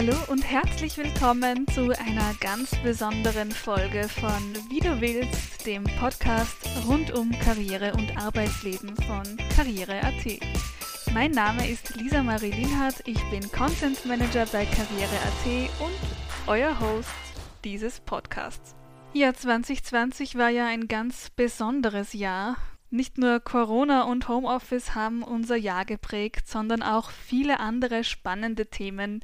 Hallo und herzlich willkommen zu einer ganz besonderen Folge von Wie du willst, dem Podcast rund um Karriere und Arbeitsleben von Karriere.at. Mein Name ist Lisa Marie Linhardt, ich bin Content Manager bei Karriere.at und euer Host dieses Podcasts. Ja, 2020 war ja ein ganz besonderes Jahr. Nicht nur Corona und Homeoffice haben unser Jahr geprägt, sondern auch viele andere spannende Themen,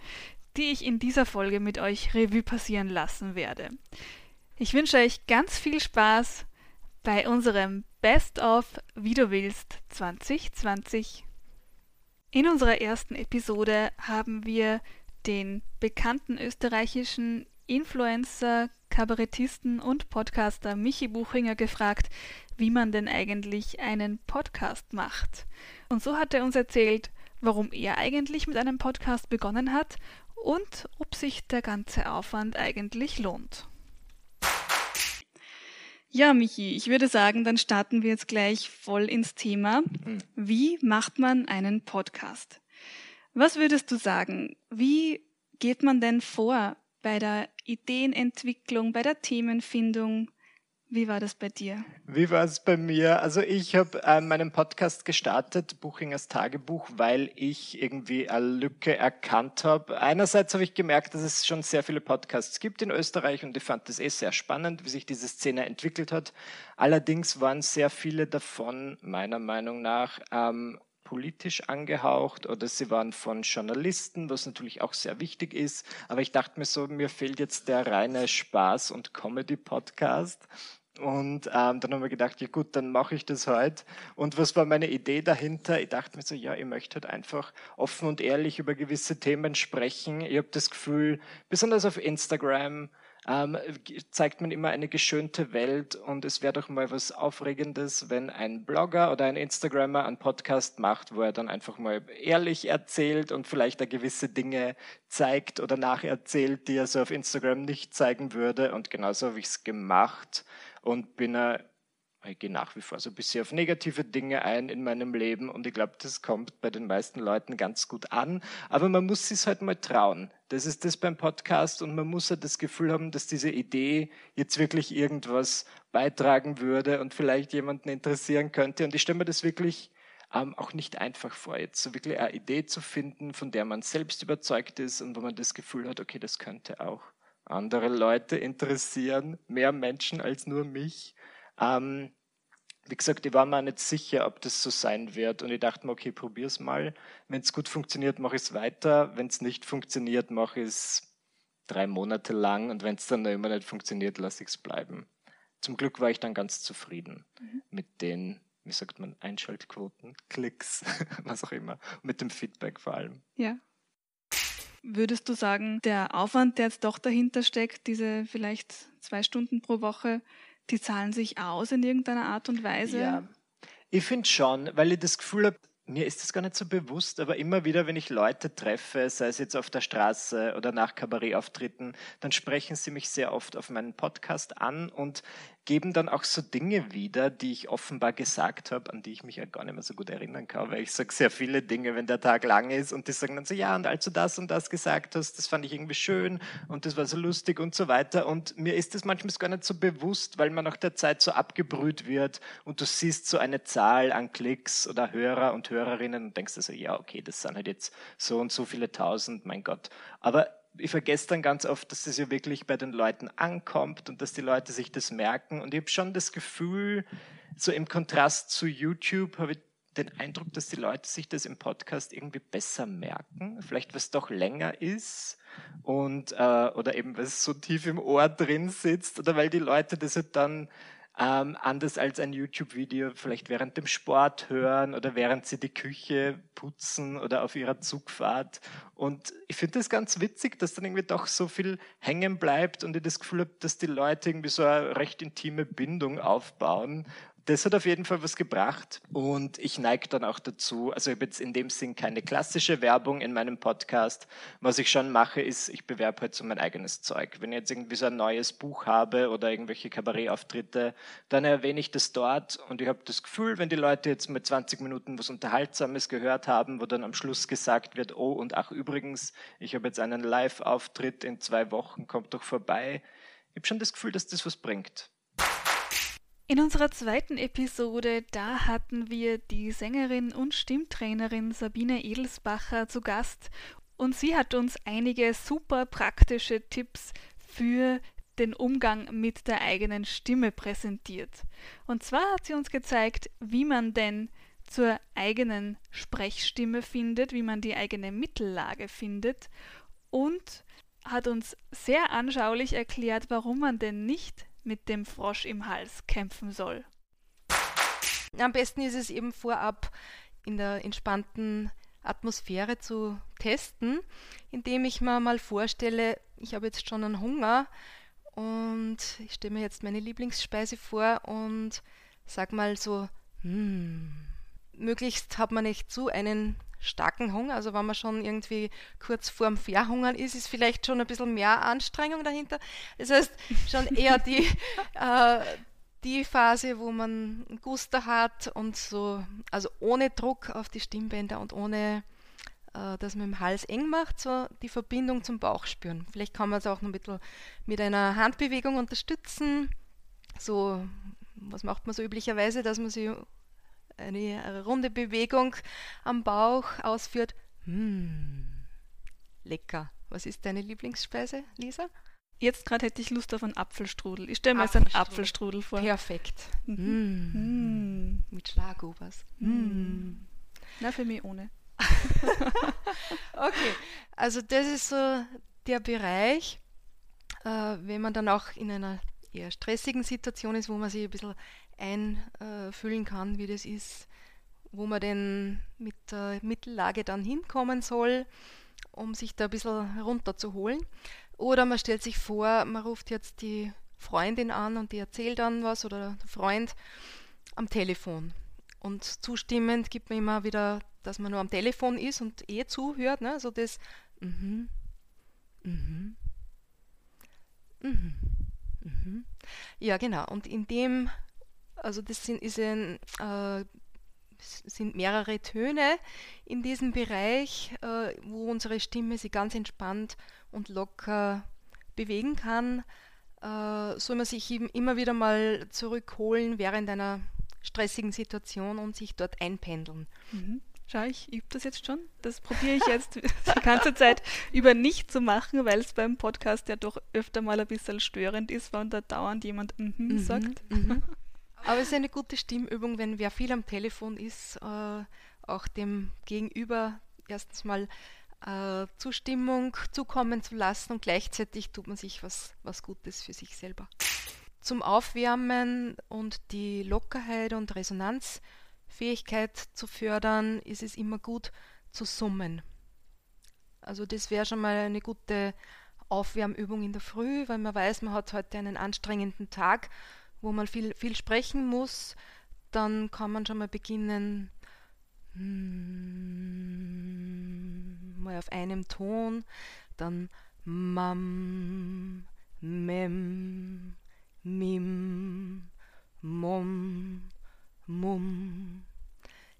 die ich in dieser Folge mit euch Revue passieren lassen werde. Ich wünsche euch ganz viel Spaß bei unserem Best of Wie du willst 2020. In unserer ersten Episode haben wir den bekannten österreichischen Influencer, Kabarettisten und Podcaster Michi Buchinger gefragt, wie man denn eigentlich einen Podcast macht. Und so hat er uns erzählt, warum er eigentlich mit einem Podcast begonnen hat und ob sich der ganze Aufwand eigentlich lohnt. Ja, Michi, ich würde sagen, dann starten wir jetzt gleich voll ins Thema. Mhm. Wie macht man einen Podcast? Was würdest du sagen? Wie geht man denn vor bei der Ideenentwicklung, bei der Themenfindung? Wie war das bei dir? Wie war es bei mir? Also ich habe äh, meinen Podcast gestartet, Buchingers Tagebuch, weil ich irgendwie eine Lücke erkannt habe. Einerseits habe ich gemerkt, dass es schon sehr viele Podcasts gibt in Österreich und ich fand das eh sehr spannend, wie sich diese Szene entwickelt hat. Allerdings waren sehr viele davon meiner Meinung nach ähm, politisch angehaucht oder sie waren von Journalisten, was natürlich auch sehr wichtig ist. Aber ich dachte mir so, mir fehlt jetzt der reine Spaß- und Comedy-Podcast. Und ähm, dann haben wir gedacht, ja gut, dann mache ich das halt. Und was war meine Idee dahinter? Ich dachte mir so, ja, ich möchte halt einfach offen und ehrlich über gewisse Themen sprechen. Ich habe das Gefühl, besonders auf Instagram, ähm, zeigt man immer eine geschönte Welt und es wäre doch mal was Aufregendes, wenn ein Blogger oder ein Instagrammer einen Podcast macht, wo er dann einfach mal ehrlich erzählt und vielleicht da gewisse Dinge zeigt oder nacherzählt, die er so auf Instagram nicht zeigen würde. Und genauso habe ich es gemacht und bin er ich gehe nach wie vor so ein bisschen auf negative Dinge ein in meinem Leben und ich glaube, das kommt bei den meisten Leuten ganz gut an. Aber man muss sich halt mal trauen. Das ist das beim Podcast und man muss halt das Gefühl haben, dass diese Idee jetzt wirklich irgendwas beitragen würde und vielleicht jemanden interessieren könnte. Und ich stelle mir das wirklich ähm, auch nicht einfach vor, jetzt so wirklich eine Idee zu finden, von der man selbst überzeugt ist und wo man das Gefühl hat, okay, das könnte auch andere Leute interessieren, mehr Menschen als nur mich. Ähm, wie gesagt, ich war mir nicht sicher, ob das so sein wird. Und ich dachte mir, okay, probier's mal. Wenn es gut funktioniert, mache ich es weiter. Wenn es nicht funktioniert, mache ich es drei Monate lang. Und wenn es dann noch immer nicht funktioniert, lasse ich es bleiben. Zum Glück war ich dann ganz zufrieden mhm. mit den, wie sagt man, Einschaltquoten, Klicks, was auch immer, mit dem Feedback vor allem. Ja. Würdest du sagen, der Aufwand, der jetzt doch dahinter steckt, diese vielleicht zwei Stunden pro Woche, die zahlen sich aus in irgendeiner Art und Weise? Ja, ich finde schon, weil ich das Gefühl habe, mir ist das gar nicht so bewusst, aber immer wieder, wenn ich Leute treffe, sei es jetzt auf der Straße oder nach Kabarettauftritten, dann sprechen sie mich sehr oft auf meinen Podcast an und geben dann auch so Dinge wieder, die ich offenbar gesagt habe, an die ich mich ja gar nicht mehr so gut erinnern kann, weil ich sage sehr viele Dinge, wenn der Tag lang ist und die sagen dann so, ja, und als du das und das gesagt hast, das fand ich irgendwie schön und das war so lustig und so weiter und mir ist das manchmal gar nicht so bewusst, weil man nach der Zeit so abgebrüht wird und du siehst so eine Zahl an Klicks oder Hörer und Hörerinnen und denkst dir so, ja, okay, das sind halt jetzt so und so viele tausend, mein Gott. Aber ich vergesse dann ganz oft, dass das ja wirklich bei den Leuten ankommt und dass die Leute sich das merken. Und ich habe schon das Gefühl, so im Kontrast zu YouTube habe ich den Eindruck, dass die Leute sich das im Podcast irgendwie besser merken. Vielleicht, was doch länger ist und äh, oder eben was so tief im Ohr drin sitzt oder weil die Leute das halt dann ähm, anders als ein YouTube-Video vielleicht während dem Sport hören oder während sie die Küche putzen oder auf ihrer Zugfahrt. Und ich finde das ganz witzig, dass dann irgendwie doch so viel hängen bleibt und ich das Gefühl habe, dass die Leute irgendwie so eine recht intime Bindung aufbauen das hat auf jeden Fall was gebracht und ich neige dann auch dazu, also ich habe jetzt in dem Sinn keine klassische Werbung in meinem Podcast. Was ich schon mache, ist, ich bewerbe halt so mein eigenes Zeug. Wenn ich jetzt irgendwie so ein neues Buch habe oder irgendwelche Kabarettauftritte, dann erwähne ich das dort und ich habe das Gefühl, wenn die Leute jetzt mit 20 Minuten was Unterhaltsames gehört haben, wo dann am Schluss gesagt wird, oh und ach übrigens, ich habe jetzt einen Live-Auftritt in zwei Wochen, kommt doch vorbei. Ich habe schon das Gefühl, dass das was bringt. In unserer zweiten Episode, da hatten wir die Sängerin und Stimmtrainerin Sabine Edelsbacher zu Gast und sie hat uns einige super praktische Tipps für den Umgang mit der eigenen Stimme präsentiert. Und zwar hat sie uns gezeigt, wie man denn zur eigenen Sprechstimme findet, wie man die eigene Mittellage findet und hat uns sehr anschaulich erklärt, warum man denn nicht mit dem Frosch im Hals kämpfen soll. Am besten ist es eben vorab in der entspannten Atmosphäre zu testen, indem ich mir mal vorstelle, ich habe jetzt schon einen Hunger und ich stelle mir jetzt meine Lieblingsspeise vor und sag mal so, hm, möglichst hat man nicht zu einen starken Hunger. Also wenn man schon irgendwie kurz vorm Verhungern ist, ist vielleicht schon ein bisschen mehr Anstrengung dahinter. Das heißt, schon eher die, äh, die Phase, wo man Guster hat und so, also ohne Druck auf die Stimmbänder und ohne, äh, dass man im Hals eng macht, so die Verbindung zum Bauch spüren. Vielleicht kann man es auch noch ein bisschen mit einer Handbewegung unterstützen. So, was macht man so üblicherweise, dass man sich eine runde Bewegung am Bauch ausführt. Mmh, lecker. Was ist deine Lieblingsspeise, Lisa? Jetzt gerade hätte ich Lust auf einen Apfelstrudel. Ich stelle mir jetzt einen Apfelstrudel vor. Perfekt. Mhm. Mm. Mit Schlagobers. Mm. Na, für mich ohne. okay, also das ist so der Bereich, äh, wenn man dann auch in einer eher stressigen Situation ist, wo man sich ein bisschen einfühlen kann, wie das ist, wo man denn mit der Mittellage dann hinkommen soll, um sich da ein bisschen runterzuholen. Oder man stellt sich vor, man ruft jetzt die Freundin an und die erzählt dann was oder der Freund am Telefon. Und zustimmend gibt man immer wieder, dass man nur am Telefon ist und eh zuhört. Ne? Also das mhm, mhm, mhm, mhm. Ja, genau. Und in dem also das sind, ist ein, äh, sind mehrere Töne in diesem Bereich, äh, wo unsere Stimme sich ganz entspannt und locker bewegen kann. Äh, soll man sich eben immer wieder mal zurückholen während einer stressigen Situation und sich dort einpendeln. Mhm. Schau, ich übe das jetzt schon. Das probiere ich jetzt die ganze Zeit über nicht zu machen, weil es beim Podcast ja doch öfter mal ein bisschen störend ist, wenn da dauernd jemand mm -hmm mhm, sagt. Mhm. Aber es ist eine gute Stimmübung, wenn wer viel am Telefon ist, äh, auch dem Gegenüber erstens mal äh, Zustimmung zukommen zu lassen und gleichzeitig tut man sich was, was Gutes für sich selber. Zum Aufwärmen und die Lockerheit und Resonanzfähigkeit zu fördern, ist es immer gut zu summen. Also das wäre schon mal eine gute Aufwärmübung in der Früh, weil man weiß, man hat heute einen anstrengenden Tag wo man viel, viel sprechen muss, dann kann man schon mal beginnen, mm, mal auf einem Ton, dann mam, mem, mim, mom, mum.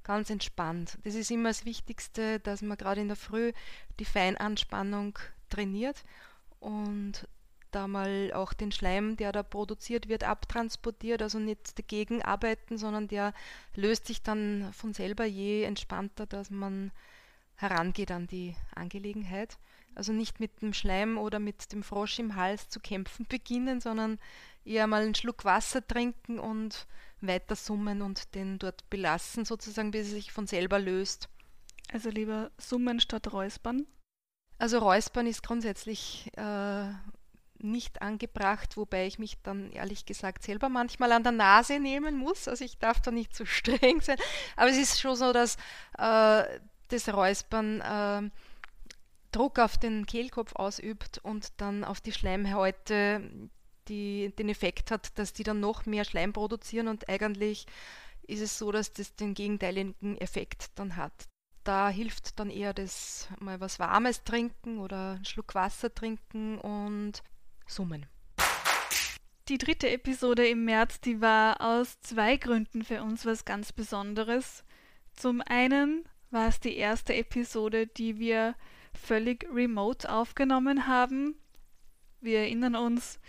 Ganz entspannt. Das ist immer das Wichtigste, dass man gerade in der Früh die Feinanspannung trainiert und da mal auch den Schleim, der da produziert wird, abtransportiert, also nicht dagegen arbeiten, sondern der löst sich dann von selber je entspannter, dass man herangeht an die Angelegenheit. Also nicht mit dem Schleim oder mit dem Frosch im Hals zu kämpfen beginnen, sondern eher mal einen Schluck Wasser trinken und weiter summen und den dort belassen, sozusagen, bis er sich von selber löst. Also lieber summen statt räuspern? Also räuspern ist grundsätzlich äh, nicht angebracht, wobei ich mich dann ehrlich gesagt selber manchmal an der Nase nehmen muss. Also ich darf da nicht zu so streng sein. Aber es ist schon so, dass äh, das Räuspern äh, Druck auf den Kehlkopf ausübt und dann auf die Schleimhäute, die, den Effekt hat, dass die dann noch mehr Schleim produzieren und eigentlich ist es so, dass das den gegenteiligen Effekt dann hat. Da hilft dann eher das mal was Warmes trinken oder einen Schluck Wasser trinken und summen. Die dritte Episode im März, die war aus zwei Gründen für uns was ganz Besonderes. Zum einen war es die erste Episode, die wir völlig remote aufgenommen haben. Wir erinnern uns,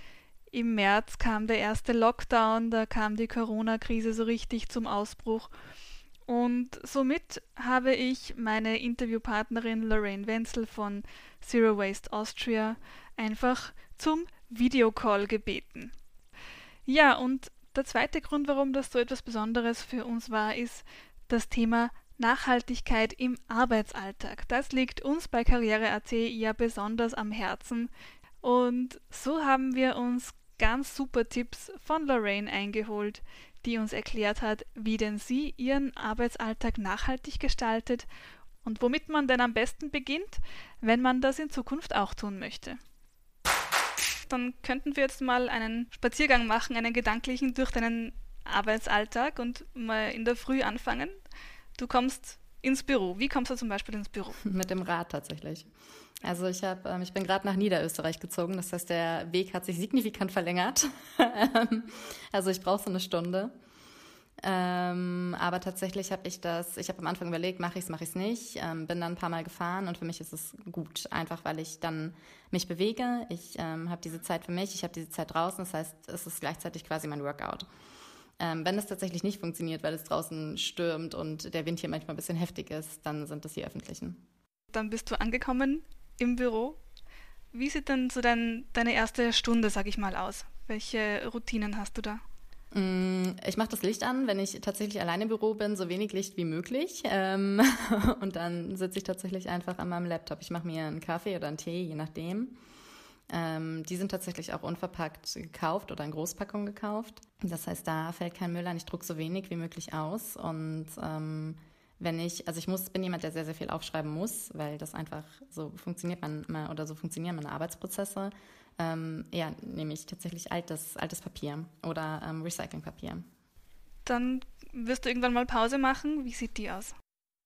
im März kam der erste Lockdown, da kam die Corona-Krise so richtig zum Ausbruch. Und somit habe ich meine Interviewpartnerin Lorraine Wenzel von Zero Waste Austria einfach zum Videocall gebeten. Ja, und der zweite Grund, warum das so etwas Besonderes für uns war, ist das Thema Nachhaltigkeit im Arbeitsalltag. Das liegt uns bei Karriere.at ja besonders am Herzen. Und so haben wir uns ganz super Tipps von Lorraine eingeholt, die uns erklärt hat, wie denn sie ihren Arbeitsalltag nachhaltig gestaltet und womit man denn am besten beginnt, wenn man das in Zukunft auch tun möchte. Dann könnten wir jetzt mal einen Spaziergang machen, einen gedanklichen durch deinen Arbeitsalltag und mal in der Früh anfangen. Du kommst ins Büro. Wie kommst du zum Beispiel ins Büro? Mit dem Rad tatsächlich. Also ich habe, ähm, ich bin gerade nach Niederösterreich gezogen. Das heißt, der Weg hat sich signifikant verlängert. also ich brauche so eine Stunde. Ähm, aber tatsächlich habe ich das, ich habe am Anfang überlegt, mache ich es, mache ich es nicht, ähm, bin dann ein paar Mal gefahren und für mich ist es gut, einfach weil ich dann mich bewege, ich ähm, habe diese Zeit für mich, ich habe diese Zeit draußen, das heißt, es ist gleichzeitig quasi mein Workout. Ähm, wenn es tatsächlich nicht funktioniert, weil es draußen stürmt und der Wind hier manchmal ein bisschen heftig ist, dann sind das die öffentlichen. Dann bist du angekommen im Büro. Wie sieht denn so dein, deine erste Stunde, sag ich mal, aus? Welche Routinen hast du da? Mm, ich mache das Licht an, wenn ich tatsächlich alleine im Büro bin, so wenig Licht wie möglich. Ähm, und dann sitze ich tatsächlich einfach an meinem Laptop. Ich mache mir einen Kaffee oder einen Tee, je nachdem. Ähm, die sind tatsächlich auch unverpackt gekauft oder in Großpackung gekauft. Das heißt, da fällt kein Müll an. Ich drucke so wenig wie möglich aus. Und ähm, wenn ich, also ich muss, bin jemand, der sehr, sehr viel aufschreiben muss, weil das einfach so funktioniert man oder so funktionieren meine Arbeitsprozesse. Ähm, ja, nehme ich tatsächlich altes, altes Papier oder ähm, Recyclingpapier. Dann wirst du irgendwann mal Pause machen. Wie sieht die aus?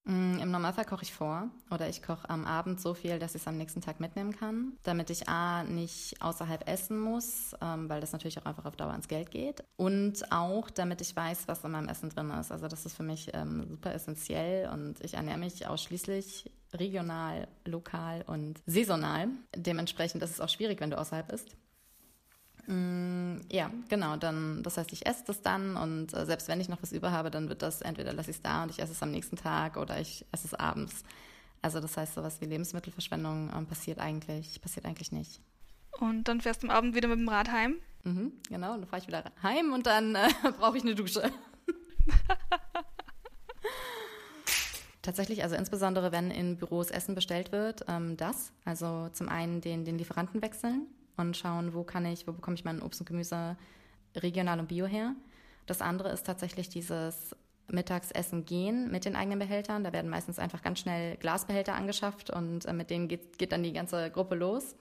Mm, Im Normalfall koche ich vor oder ich koche am Abend so viel, dass ich es am nächsten Tag mitnehmen kann, damit ich A nicht außerhalb essen muss, ähm, weil das natürlich auch einfach auf Dauer ins Geld geht und auch damit ich weiß, was in meinem Essen drin ist. Also das ist für mich ähm, super essentiell und ich ernähre mich ausschließlich regional, lokal und saisonal. Dementsprechend ist es auch schwierig, wenn du außerhalb isst. Mm, ja, genau. Dann, das heißt, ich esse das dann und äh, selbst wenn ich noch was über habe, dann wird das entweder lasse ich es da und ich esse es am nächsten Tag oder ich esse es abends. Also das heißt, sowas wie Lebensmittelverschwendung ähm, passiert eigentlich, passiert eigentlich nicht. Und dann fährst du am Abend wieder mit dem Rad heim? Mhm, genau, dann fahre ich wieder heim und dann äh, brauche ich eine Dusche. Tatsächlich, also insbesondere wenn in Büros Essen bestellt wird, ähm, das. Also zum einen den, den Lieferanten wechseln und schauen, wo kann ich, wo bekomme ich mein Obst und Gemüse regional und bio her. Das andere ist tatsächlich dieses Mittagsessen gehen mit den eigenen Behältern. Da werden meistens einfach ganz schnell Glasbehälter angeschafft und äh, mit denen geht, geht dann die ganze Gruppe los.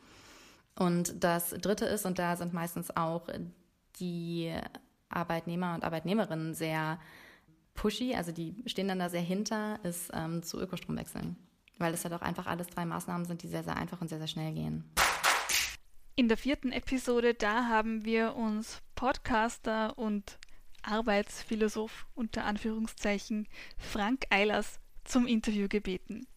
Und das dritte ist, und da sind meistens auch die Arbeitnehmer und Arbeitnehmerinnen sehr pushy, also die stehen dann da sehr hinter, ist ähm, zu Ökostrom wechseln. Weil es ja halt doch einfach alles drei Maßnahmen sind, die sehr, sehr einfach und sehr, sehr schnell gehen. In der vierten Episode, da haben wir uns Podcaster und Arbeitsphilosoph unter Anführungszeichen Frank Eilers zum Interview gebeten.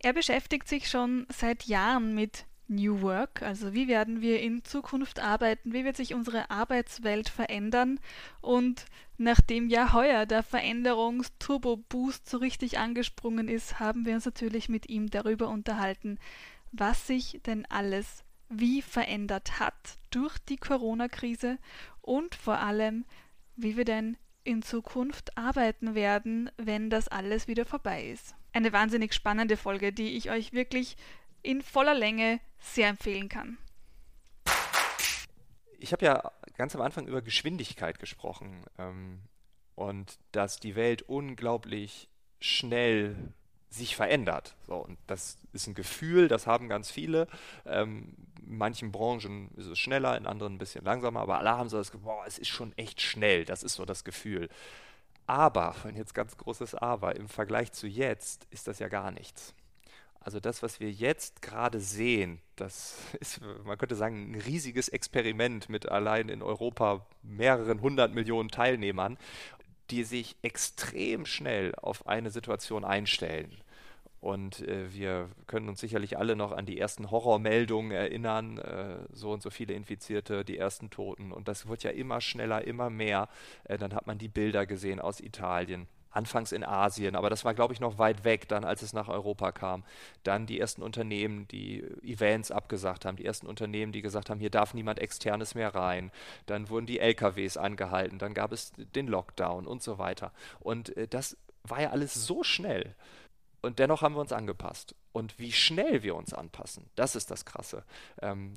Er beschäftigt sich schon seit Jahren mit New Work, also wie werden wir in Zukunft arbeiten, wie wird sich unsere Arbeitswelt verändern und nachdem ja heuer der Veränderungsturbo-Boost so richtig angesprungen ist, haben wir uns natürlich mit ihm darüber unterhalten, was sich denn alles wie verändert hat durch die Corona-Krise und vor allem, wie wir denn in Zukunft arbeiten werden, wenn das alles wieder vorbei ist. Eine wahnsinnig spannende Folge, die ich euch wirklich in voller Länge sehr empfehlen kann. Ich habe ja ganz am Anfang über Geschwindigkeit gesprochen ähm, und dass die Welt unglaublich schnell sich verändert. So, und das ist ein Gefühl, das haben ganz viele. Ähm, in manchen Branchen ist es schneller, in anderen ein bisschen langsamer, aber alle haben so das Gefühl, boah, es ist schon echt schnell, das ist so das Gefühl. Aber, und jetzt ganz großes Aber, im Vergleich zu jetzt ist das ja gar nichts. Also das, was wir jetzt gerade sehen, das ist, man könnte sagen, ein riesiges Experiment mit allein in Europa mehreren hundert Millionen Teilnehmern, die sich extrem schnell auf eine Situation einstellen. Und äh, wir können uns sicherlich alle noch an die ersten Horrormeldungen erinnern, äh, so und so viele Infizierte, die ersten Toten. Und das wird ja immer schneller, immer mehr. Äh, dann hat man die Bilder gesehen aus Italien. Anfangs in Asien, aber das war, glaube ich, noch weit weg, dann als es nach Europa kam. Dann die ersten Unternehmen, die Events abgesagt haben, die ersten Unternehmen, die gesagt haben, hier darf niemand externes mehr rein. Dann wurden die LKWs angehalten, dann gab es den Lockdown und so weiter. Und äh, das war ja alles so schnell. Und dennoch haben wir uns angepasst. Und wie schnell wir uns anpassen, das ist das Krasse. Ähm,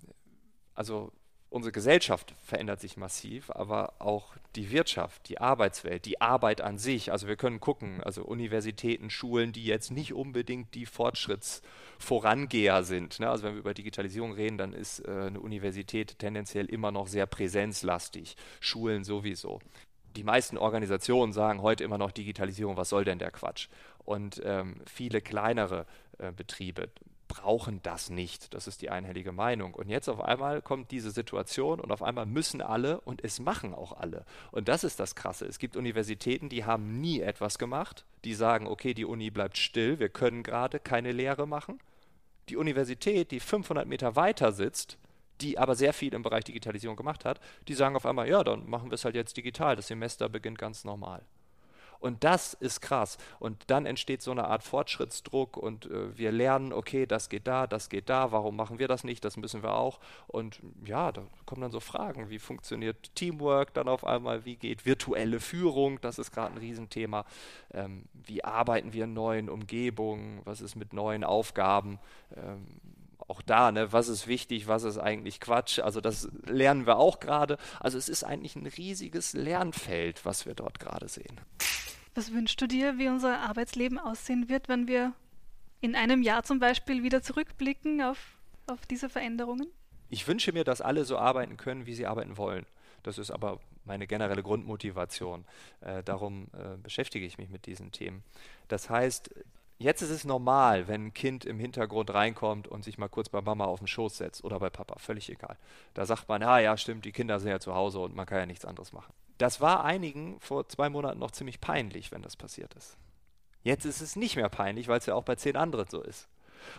also unsere Gesellschaft verändert sich massiv, aber auch die Wirtschaft, die Arbeitswelt, die Arbeit an sich. Also wir können gucken, also Universitäten, Schulen, die jetzt nicht unbedingt die Fortschrittsvorangeher sind. Ne? Also wenn wir über Digitalisierung reden, dann ist äh, eine Universität tendenziell immer noch sehr präsenzlastig, Schulen sowieso. Die meisten Organisationen sagen heute immer noch Digitalisierung, was soll denn der Quatsch? und ähm, viele kleinere äh, Betriebe brauchen das nicht. Das ist die einhellige Meinung. Und jetzt auf einmal kommt diese Situation und auf einmal müssen alle und es machen auch alle. Und das ist das Krasse. Es gibt Universitäten, die haben nie etwas gemacht. Die sagen, okay, die Uni bleibt still, wir können gerade keine Lehre machen. Die Universität, die 500 Meter weiter sitzt, die aber sehr viel im Bereich Digitalisierung gemacht hat, die sagen auf einmal, ja, dann machen wir es halt jetzt digital. Das Semester beginnt ganz normal. Und das ist krass. Und dann entsteht so eine Art Fortschrittsdruck und äh, wir lernen, okay, das geht da, das geht da, warum machen wir das nicht, das müssen wir auch. Und ja, da kommen dann so Fragen, wie funktioniert Teamwork dann auf einmal, wie geht virtuelle Führung, das ist gerade ein Riesenthema. Ähm, wie arbeiten wir in neuen Umgebungen, was ist mit neuen Aufgaben. Ähm, auch da, ne, was ist wichtig, was ist eigentlich Quatsch. Also das lernen wir auch gerade. Also es ist eigentlich ein riesiges Lernfeld, was wir dort gerade sehen. Was wünschst du dir, wie unser Arbeitsleben aussehen wird, wenn wir in einem Jahr zum Beispiel wieder zurückblicken auf, auf diese Veränderungen? Ich wünsche mir, dass alle so arbeiten können, wie sie arbeiten wollen. Das ist aber meine generelle Grundmotivation. Äh, darum äh, beschäftige ich mich mit diesen Themen. Das heißt, Jetzt ist es normal, wenn ein Kind im Hintergrund reinkommt und sich mal kurz bei Mama auf den Schoß setzt oder bei Papa, völlig egal. Da sagt man, ah ja, stimmt, die Kinder sind ja zu Hause und man kann ja nichts anderes machen. Das war einigen vor zwei Monaten noch ziemlich peinlich, wenn das passiert ist. Jetzt ist es nicht mehr peinlich, weil es ja auch bei zehn anderen so ist.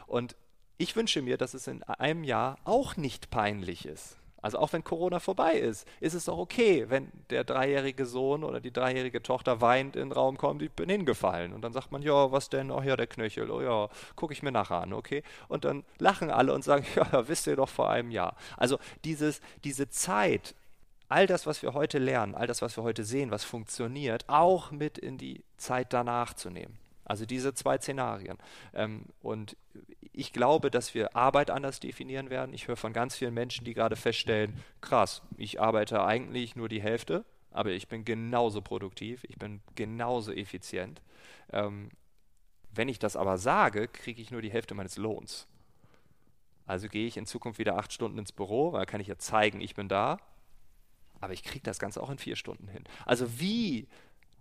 Und ich wünsche mir, dass es in einem Jahr auch nicht peinlich ist. Also auch wenn Corona vorbei ist, ist es doch okay, wenn der dreijährige Sohn oder die dreijährige Tochter weint in den Raum kommt, ich bin hingefallen. Und dann sagt man, ja, was denn? Oh ja, der Knöchel, oh ja, gucke ich mir nachher an, okay? Und dann lachen alle und sagen, ja, wisst ihr doch vor einem Jahr. Also dieses, diese Zeit, all das, was wir heute lernen, all das, was wir heute sehen, was funktioniert, auch mit in die Zeit danach zu nehmen. Also diese zwei Szenarien. Ähm, und ich glaube, dass wir Arbeit anders definieren werden. Ich höre von ganz vielen Menschen, die gerade feststellen, krass, ich arbeite eigentlich nur die Hälfte, aber ich bin genauso produktiv, ich bin genauso effizient. Ähm, wenn ich das aber sage, kriege ich nur die Hälfte meines Lohns. Also gehe ich in Zukunft wieder acht Stunden ins Büro, weil kann ich ja zeigen, ich bin da. Aber ich kriege das Ganze auch in vier Stunden hin. Also wie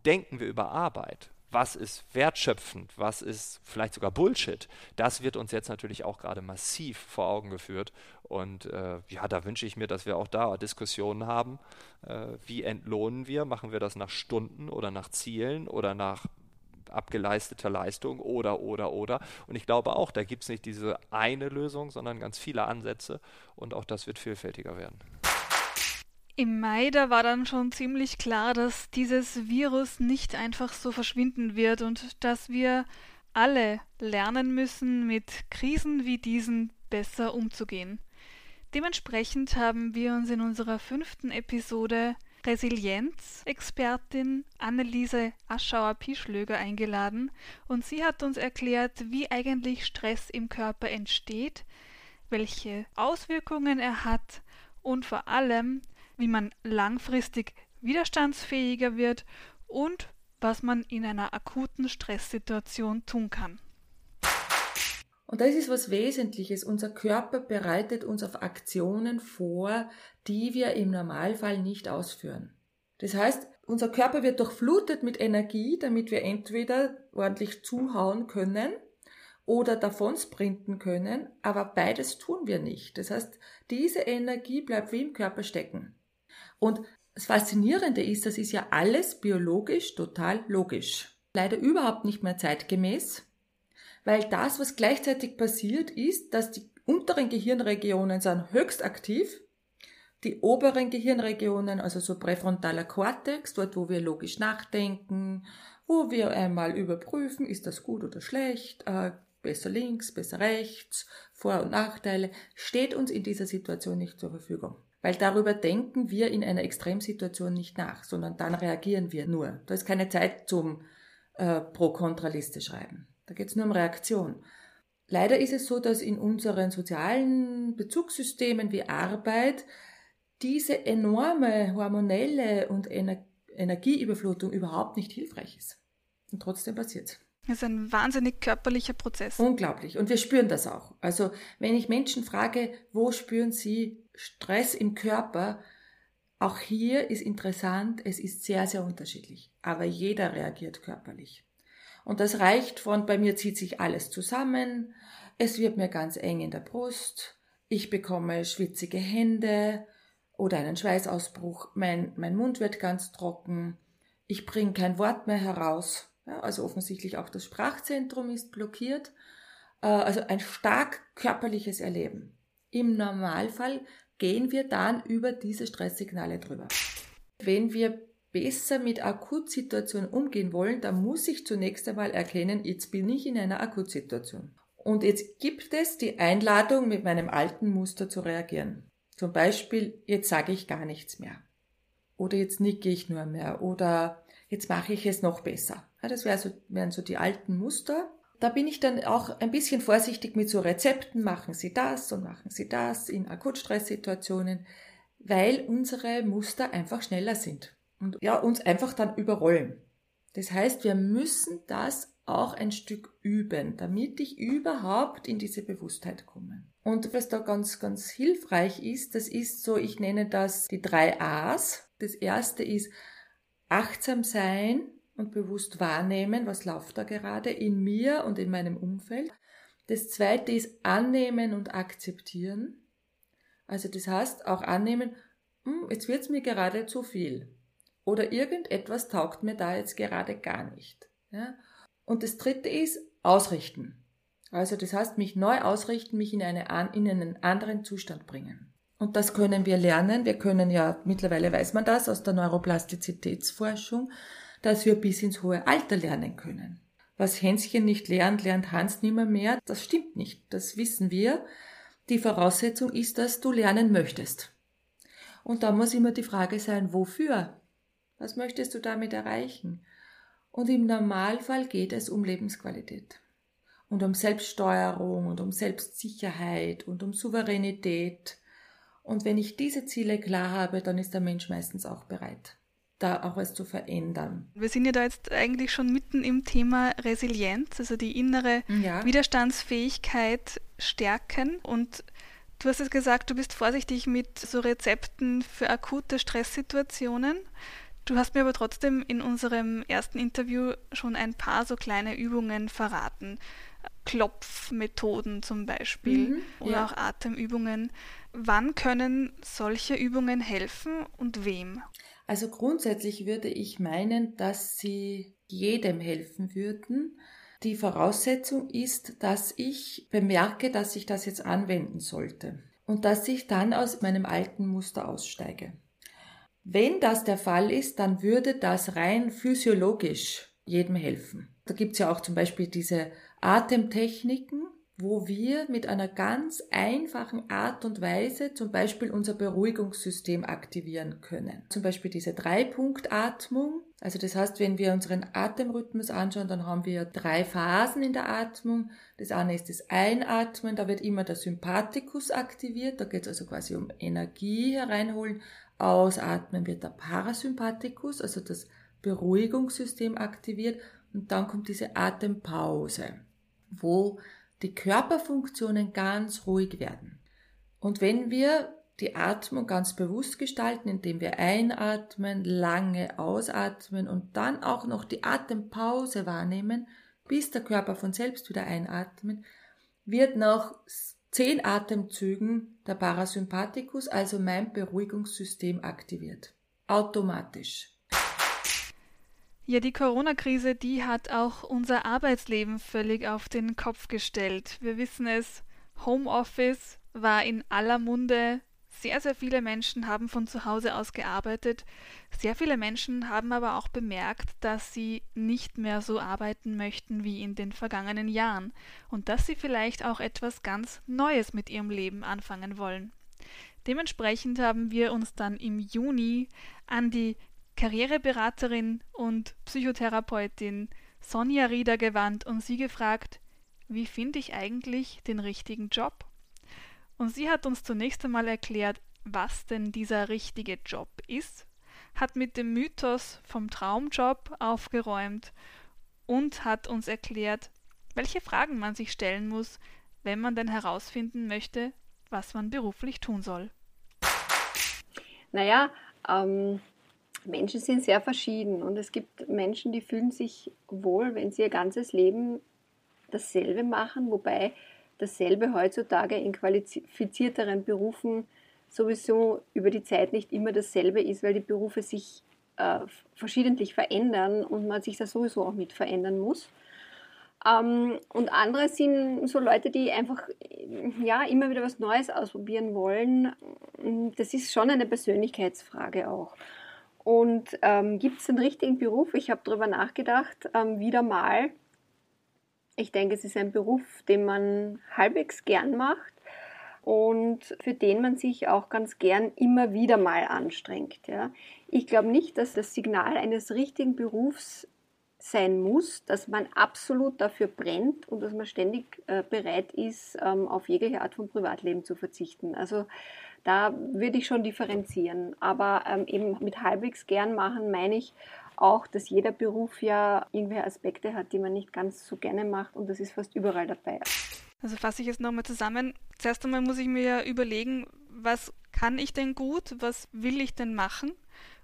denken wir über Arbeit? Was ist wertschöpfend, was ist vielleicht sogar Bullshit, das wird uns jetzt natürlich auch gerade massiv vor Augen geführt. Und äh, ja, da wünsche ich mir, dass wir auch da Diskussionen haben. Äh, wie entlohnen wir? Machen wir das nach Stunden oder nach Zielen oder nach abgeleisteter Leistung oder, oder, oder. Und ich glaube auch, da gibt es nicht diese eine Lösung, sondern ganz viele Ansätze. Und auch das wird vielfältiger werden. Im Mai, da war dann schon ziemlich klar, dass dieses Virus nicht einfach so verschwinden wird und dass wir alle lernen müssen, mit Krisen wie diesen besser umzugehen. Dementsprechend haben wir uns in unserer fünften Episode Resilienz-Expertin Anneliese Aschauer-Pischlöger eingeladen und sie hat uns erklärt, wie eigentlich Stress im Körper entsteht, welche Auswirkungen er hat und vor allem, wie man langfristig widerstandsfähiger wird und was man in einer akuten Stresssituation tun kann. Und das ist was Wesentliches. Unser Körper bereitet uns auf Aktionen vor, die wir im Normalfall nicht ausführen. Das heißt, unser Körper wird durchflutet mit Energie, damit wir entweder ordentlich zuhauen können oder davon sprinten können, aber beides tun wir nicht. Das heißt, diese Energie bleibt wie im Körper stecken. Und das Faszinierende ist, das ist ja alles biologisch total logisch. Leider überhaupt nicht mehr zeitgemäß, weil das, was gleichzeitig passiert, ist, dass die unteren Gehirnregionen sind höchst aktiv die oberen Gehirnregionen, also so präfrontaler Kortex, dort wo wir logisch nachdenken, wo wir einmal überprüfen, ist das gut oder schlecht, äh, besser links, besser rechts, Vor- und Nachteile, steht uns in dieser Situation nicht zur Verfügung. Weil darüber denken wir in einer Extremsituation nicht nach, sondern dann reagieren wir nur. Da ist keine Zeit zum äh, Pro-Kontra-Liste schreiben. Da geht es nur um Reaktion. Leider ist es so, dass in unseren sozialen Bezugssystemen wie Arbeit diese enorme hormonelle und Ener Energieüberflutung überhaupt nicht hilfreich ist. Und trotzdem passiert es. Das ist ein wahnsinnig körperlicher Prozess. Unglaublich. Und wir spüren das auch. Also wenn ich Menschen frage, wo spüren sie Stress im Körper, auch hier ist interessant, es ist sehr, sehr unterschiedlich. Aber jeder reagiert körperlich. Und das reicht von, bei mir zieht sich alles zusammen, es wird mir ganz eng in der Brust, ich bekomme schwitzige Hände, oder einen Schweißausbruch, mein, mein Mund wird ganz trocken, ich bringe kein Wort mehr heraus. Ja, also offensichtlich auch das Sprachzentrum ist blockiert. Äh, also ein stark körperliches Erleben. Im Normalfall gehen wir dann über diese Stresssignale drüber. Wenn wir besser mit Akutsituationen umgehen wollen, dann muss ich zunächst einmal erkennen, jetzt bin ich in einer Akutsituation. Und jetzt gibt es die Einladung, mit meinem alten Muster zu reagieren. Zum Beispiel, jetzt sage ich gar nichts mehr. Oder jetzt nicke ich nur mehr. Oder jetzt mache ich es noch besser. Das wären so die alten Muster. Da bin ich dann auch ein bisschen vorsichtig mit so Rezepten. Machen Sie das und machen Sie das in Akutstresssituationen, weil unsere Muster einfach schneller sind und ja, uns einfach dann überrollen. Das heißt, wir müssen das auch ein Stück üben, damit ich überhaupt in diese Bewusstheit komme. Und was da ganz, ganz hilfreich ist, das ist so, ich nenne das die drei A's. Das erste ist achtsam sein und bewusst wahrnehmen, was läuft da gerade in mir und in meinem Umfeld. Das zweite ist annehmen und akzeptieren. Also das heißt auch annehmen, hm, jetzt wird's mir gerade zu viel. Oder irgendetwas taugt mir da jetzt gerade gar nicht. Ja? Und das dritte ist ausrichten. Also das heißt, mich neu ausrichten, mich in, eine, in einen anderen Zustand bringen. Und das können wir lernen. Wir können ja, mittlerweile weiß man das aus der Neuroplastizitätsforschung, dass wir bis ins hohe Alter lernen können. Was Hänschen nicht lernt, lernt Hans nimmer mehr. Das stimmt nicht. Das wissen wir. Die Voraussetzung ist, dass du lernen möchtest. Und da muss immer die Frage sein, wofür? Was möchtest du damit erreichen? Und im Normalfall geht es um Lebensqualität und um Selbststeuerung und um Selbstsicherheit und um Souveränität. Und wenn ich diese Ziele klar habe, dann ist der Mensch meistens auch bereit, da auch was zu verändern. Wir sind ja da jetzt eigentlich schon mitten im Thema Resilienz, also die innere ja. Widerstandsfähigkeit stärken. Und du hast es gesagt, du bist vorsichtig mit so Rezepten für akute Stresssituationen. Du hast mir aber trotzdem in unserem ersten Interview schon ein paar so kleine Übungen verraten. Klopfmethoden zum Beispiel mhm, oder ja. auch Atemübungen. Wann können solche Übungen helfen und wem? Also grundsätzlich würde ich meinen, dass sie jedem helfen würden. Die Voraussetzung ist, dass ich bemerke, dass ich das jetzt anwenden sollte und dass ich dann aus meinem alten Muster aussteige. Wenn das der Fall ist, dann würde das rein physiologisch jedem helfen. Da gibt es ja auch zum Beispiel diese Atemtechniken, wo wir mit einer ganz einfachen Art und Weise zum Beispiel unser Beruhigungssystem aktivieren können. Zum Beispiel diese Dreipunktatmung. Also das heißt, wenn wir unseren Atemrhythmus anschauen, dann haben wir drei Phasen in der Atmung. Das eine ist das Einatmen, da wird immer der Sympathikus aktiviert, da geht es also quasi um Energie hereinholen. Ausatmen wird der Parasympathikus, also das Beruhigungssystem aktiviert und dann kommt diese Atempause wo die Körperfunktionen ganz ruhig werden. Und wenn wir die Atmung ganz bewusst gestalten, indem wir einatmen, lange ausatmen und dann auch noch die Atempause wahrnehmen, bis der Körper von selbst wieder einatmet, wird nach zehn Atemzügen der Parasympathikus, also mein Beruhigungssystem, aktiviert. Automatisch. Ja, die Corona-Krise, die hat auch unser Arbeitsleben völlig auf den Kopf gestellt. Wir wissen es, Homeoffice war in aller Munde. Sehr, sehr viele Menschen haben von zu Hause aus gearbeitet. Sehr viele Menschen haben aber auch bemerkt, dass sie nicht mehr so arbeiten möchten wie in den vergangenen Jahren und dass sie vielleicht auch etwas ganz Neues mit ihrem Leben anfangen wollen. Dementsprechend haben wir uns dann im Juni an die Karriereberaterin und Psychotherapeutin Sonja Rieder gewandt und sie gefragt, wie finde ich eigentlich den richtigen Job? Und sie hat uns zunächst einmal erklärt, was denn dieser richtige Job ist, hat mit dem Mythos vom Traumjob aufgeräumt und hat uns erklärt, welche Fragen man sich stellen muss, wenn man denn herausfinden möchte, was man beruflich tun soll. Naja, ähm, Menschen sind sehr verschieden und es gibt Menschen, die fühlen sich wohl, wenn sie ihr ganzes Leben dasselbe machen, wobei dasselbe heutzutage in qualifizierteren Berufen sowieso über die Zeit nicht immer dasselbe ist, weil die Berufe sich äh, verschiedentlich verändern und man sich da sowieso auch mit verändern muss. Ähm, und andere sind so Leute, die einfach ja, immer wieder was Neues ausprobieren wollen. Das ist schon eine Persönlichkeitsfrage auch. Und ähm, gibt es den richtigen Beruf? Ich habe darüber nachgedacht, ähm, wieder mal. Ich denke, es ist ein Beruf, den man halbwegs gern macht und für den man sich auch ganz gern immer wieder mal anstrengt. Ja. Ich glaube nicht, dass das Signal eines richtigen Berufs sein muss, dass man absolut dafür brennt und dass man ständig äh, bereit ist, ähm, auf jegliche Art von Privatleben zu verzichten. Also da würde ich schon differenzieren. Aber ähm, eben mit halbwegs gern machen meine ich auch, dass jeder Beruf ja irgendwelche Aspekte hat, die man nicht ganz so gerne macht und das ist fast überall dabei. Also fasse ich jetzt nochmal zusammen. Zuerst einmal muss ich mir ja überlegen, was kann ich denn gut, was will ich denn machen?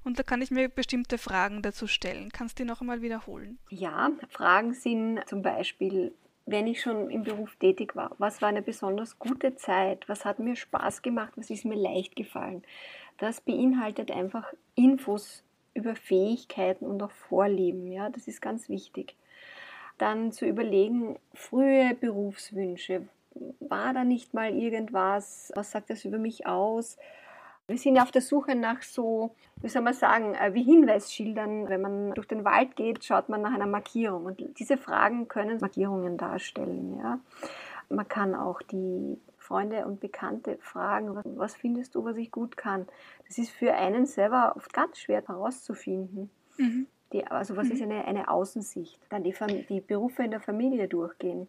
Und da kann ich mir bestimmte Fragen dazu stellen. Kannst du die noch einmal wiederholen? Ja, Fragen sind zum Beispiel, wenn ich schon im Beruf tätig war, was war eine besonders gute Zeit, was hat mir Spaß gemacht, was ist mir leicht gefallen. Das beinhaltet einfach Infos über Fähigkeiten und auch Vorlieben. Ja, das ist ganz wichtig. Dann zu überlegen, frühe Berufswünsche. War da nicht mal irgendwas? Was sagt das über mich aus? Wir sind ja auf der Suche nach so, wie soll man sagen, äh, wie Hinweisschildern. Wenn man durch den Wald geht, schaut man nach einer Markierung. Und diese Fragen können Markierungen darstellen. Ja. Man kann auch die Freunde und Bekannte fragen, was, was findest du, was ich gut kann. Das ist für einen selber oft ganz schwer herauszufinden. Mhm. Die, also was mhm. ist eine, eine Außensicht? Dann die, die Berufe in der Familie durchgehen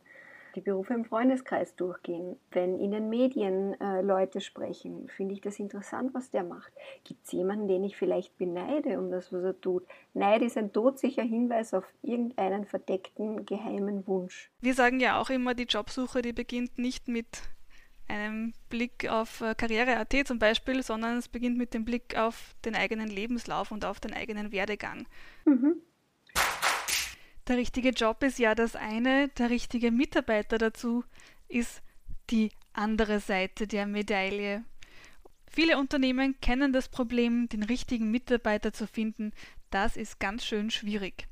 die Berufe im Freundeskreis durchgehen. Wenn in den Medien äh, Leute sprechen, finde ich das interessant, was der macht. Gibt es jemanden, den ich vielleicht beneide um das, was er tut? Neid ist ein todsicher Hinweis auf irgendeinen verdeckten, geheimen Wunsch. Wir sagen ja auch immer, die Jobsuche, die beginnt nicht mit einem Blick auf äh, Karriere.at zum Beispiel, sondern es beginnt mit dem Blick auf den eigenen Lebenslauf und auf den eigenen Werdegang. Mhm. Der richtige Job ist ja das eine, der richtige Mitarbeiter dazu ist die andere Seite der Medaille. Viele Unternehmen kennen das Problem, den richtigen Mitarbeiter zu finden. Das ist ganz schön schwierig.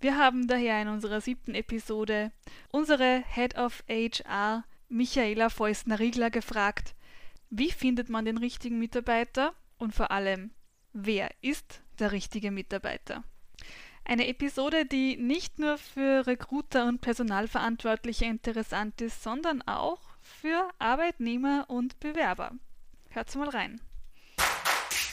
Wir haben daher in unserer siebten Episode unsere Head of HR, Michaela Feusner-Riegler, gefragt, wie findet man den richtigen Mitarbeiter und vor allem, wer ist der richtige Mitarbeiter? Eine Episode, die nicht nur für Recruiter und Personalverantwortliche interessant ist, sondern auch für Arbeitnehmer und Bewerber. Hört's mal rein.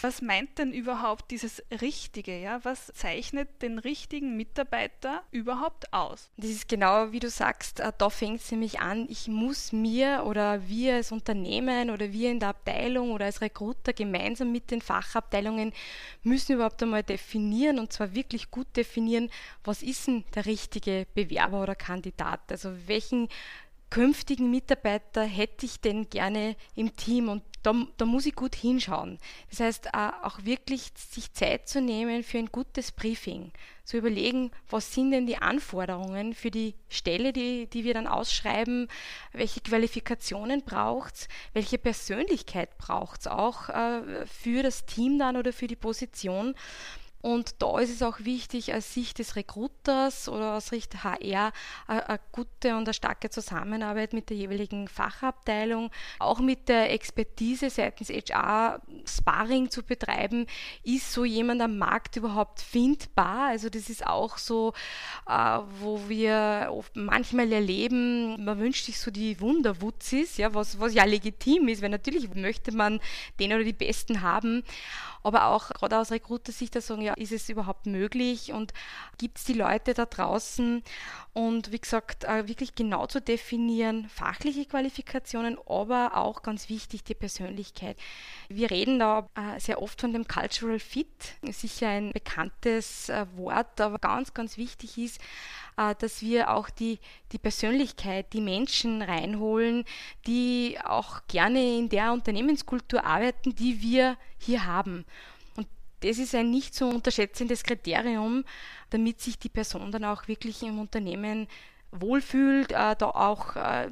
Was meint denn überhaupt dieses Richtige? Ja? Was zeichnet den richtigen Mitarbeiter überhaupt aus? Das ist genau wie du sagst, äh, da fängt es nämlich an, ich muss mir oder wir als Unternehmen oder wir in der Abteilung oder als Recruiter gemeinsam mit den Fachabteilungen müssen überhaupt einmal definieren und zwar wirklich gut definieren, was ist denn der richtige Bewerber oder Kandidat? Also welchen künftigen Mitarbeiter hätte ich denn gerne im Team und da, da muss ich gut hinschauen. Das heißt, äh, auch wirklich sich Zeit zu nehmen für ein gutes Briefing, zu überlegen, was sind denn die Anforderungen für die Stelle, die, die wir dann ausschreiben, welche Qualifikationen braucht es, welche Persönlichkeit braucht es auch äh, für das Team dann oder für die Position. Und da ist es auch wichtig, aus Sicht des Recruiters oder aus Sicht HR eine gute und eine starke Zusammenarbeit mit der jeweiligen Fachabteilung, auch mit der Expertise seitens HR Sparring zu betreiben. Ist so jemand am Markt überhaupt findbar? Also das ist auch so, äh, wo wir manchmal erleben, man wünscht sich so die Wunderwutzis, ja, was, was ja legitim ist, weil natürlich möchte man den oder die Besten haben aber auch gerade aus Recruiter-Sicht da sagen, ja, ist es überhaupt möglich? Und gibt es die Leute da draußen und wie gesagt, äh, wirklich genau zu definieren, fachliche Qualifikationen, aber auch ganz wichtig die Persönlichkeit. Wir reden da äh, sehr oft von dem Cultural Fit, sicher ein bekanntes äh, Wort, aber ganz, ganz wichtig ist, dass wir auch die, die Persönlichkeit, die Menschen reinholen, die auch gerne in der Unternehmenskultur arbeiten, die wir hier haben. Das ist ein nicht zu unterschätzendes Kriterium, damit sich die Person dann auch wirklich im Unternehmen wohlfühlt, äh, da auch äh,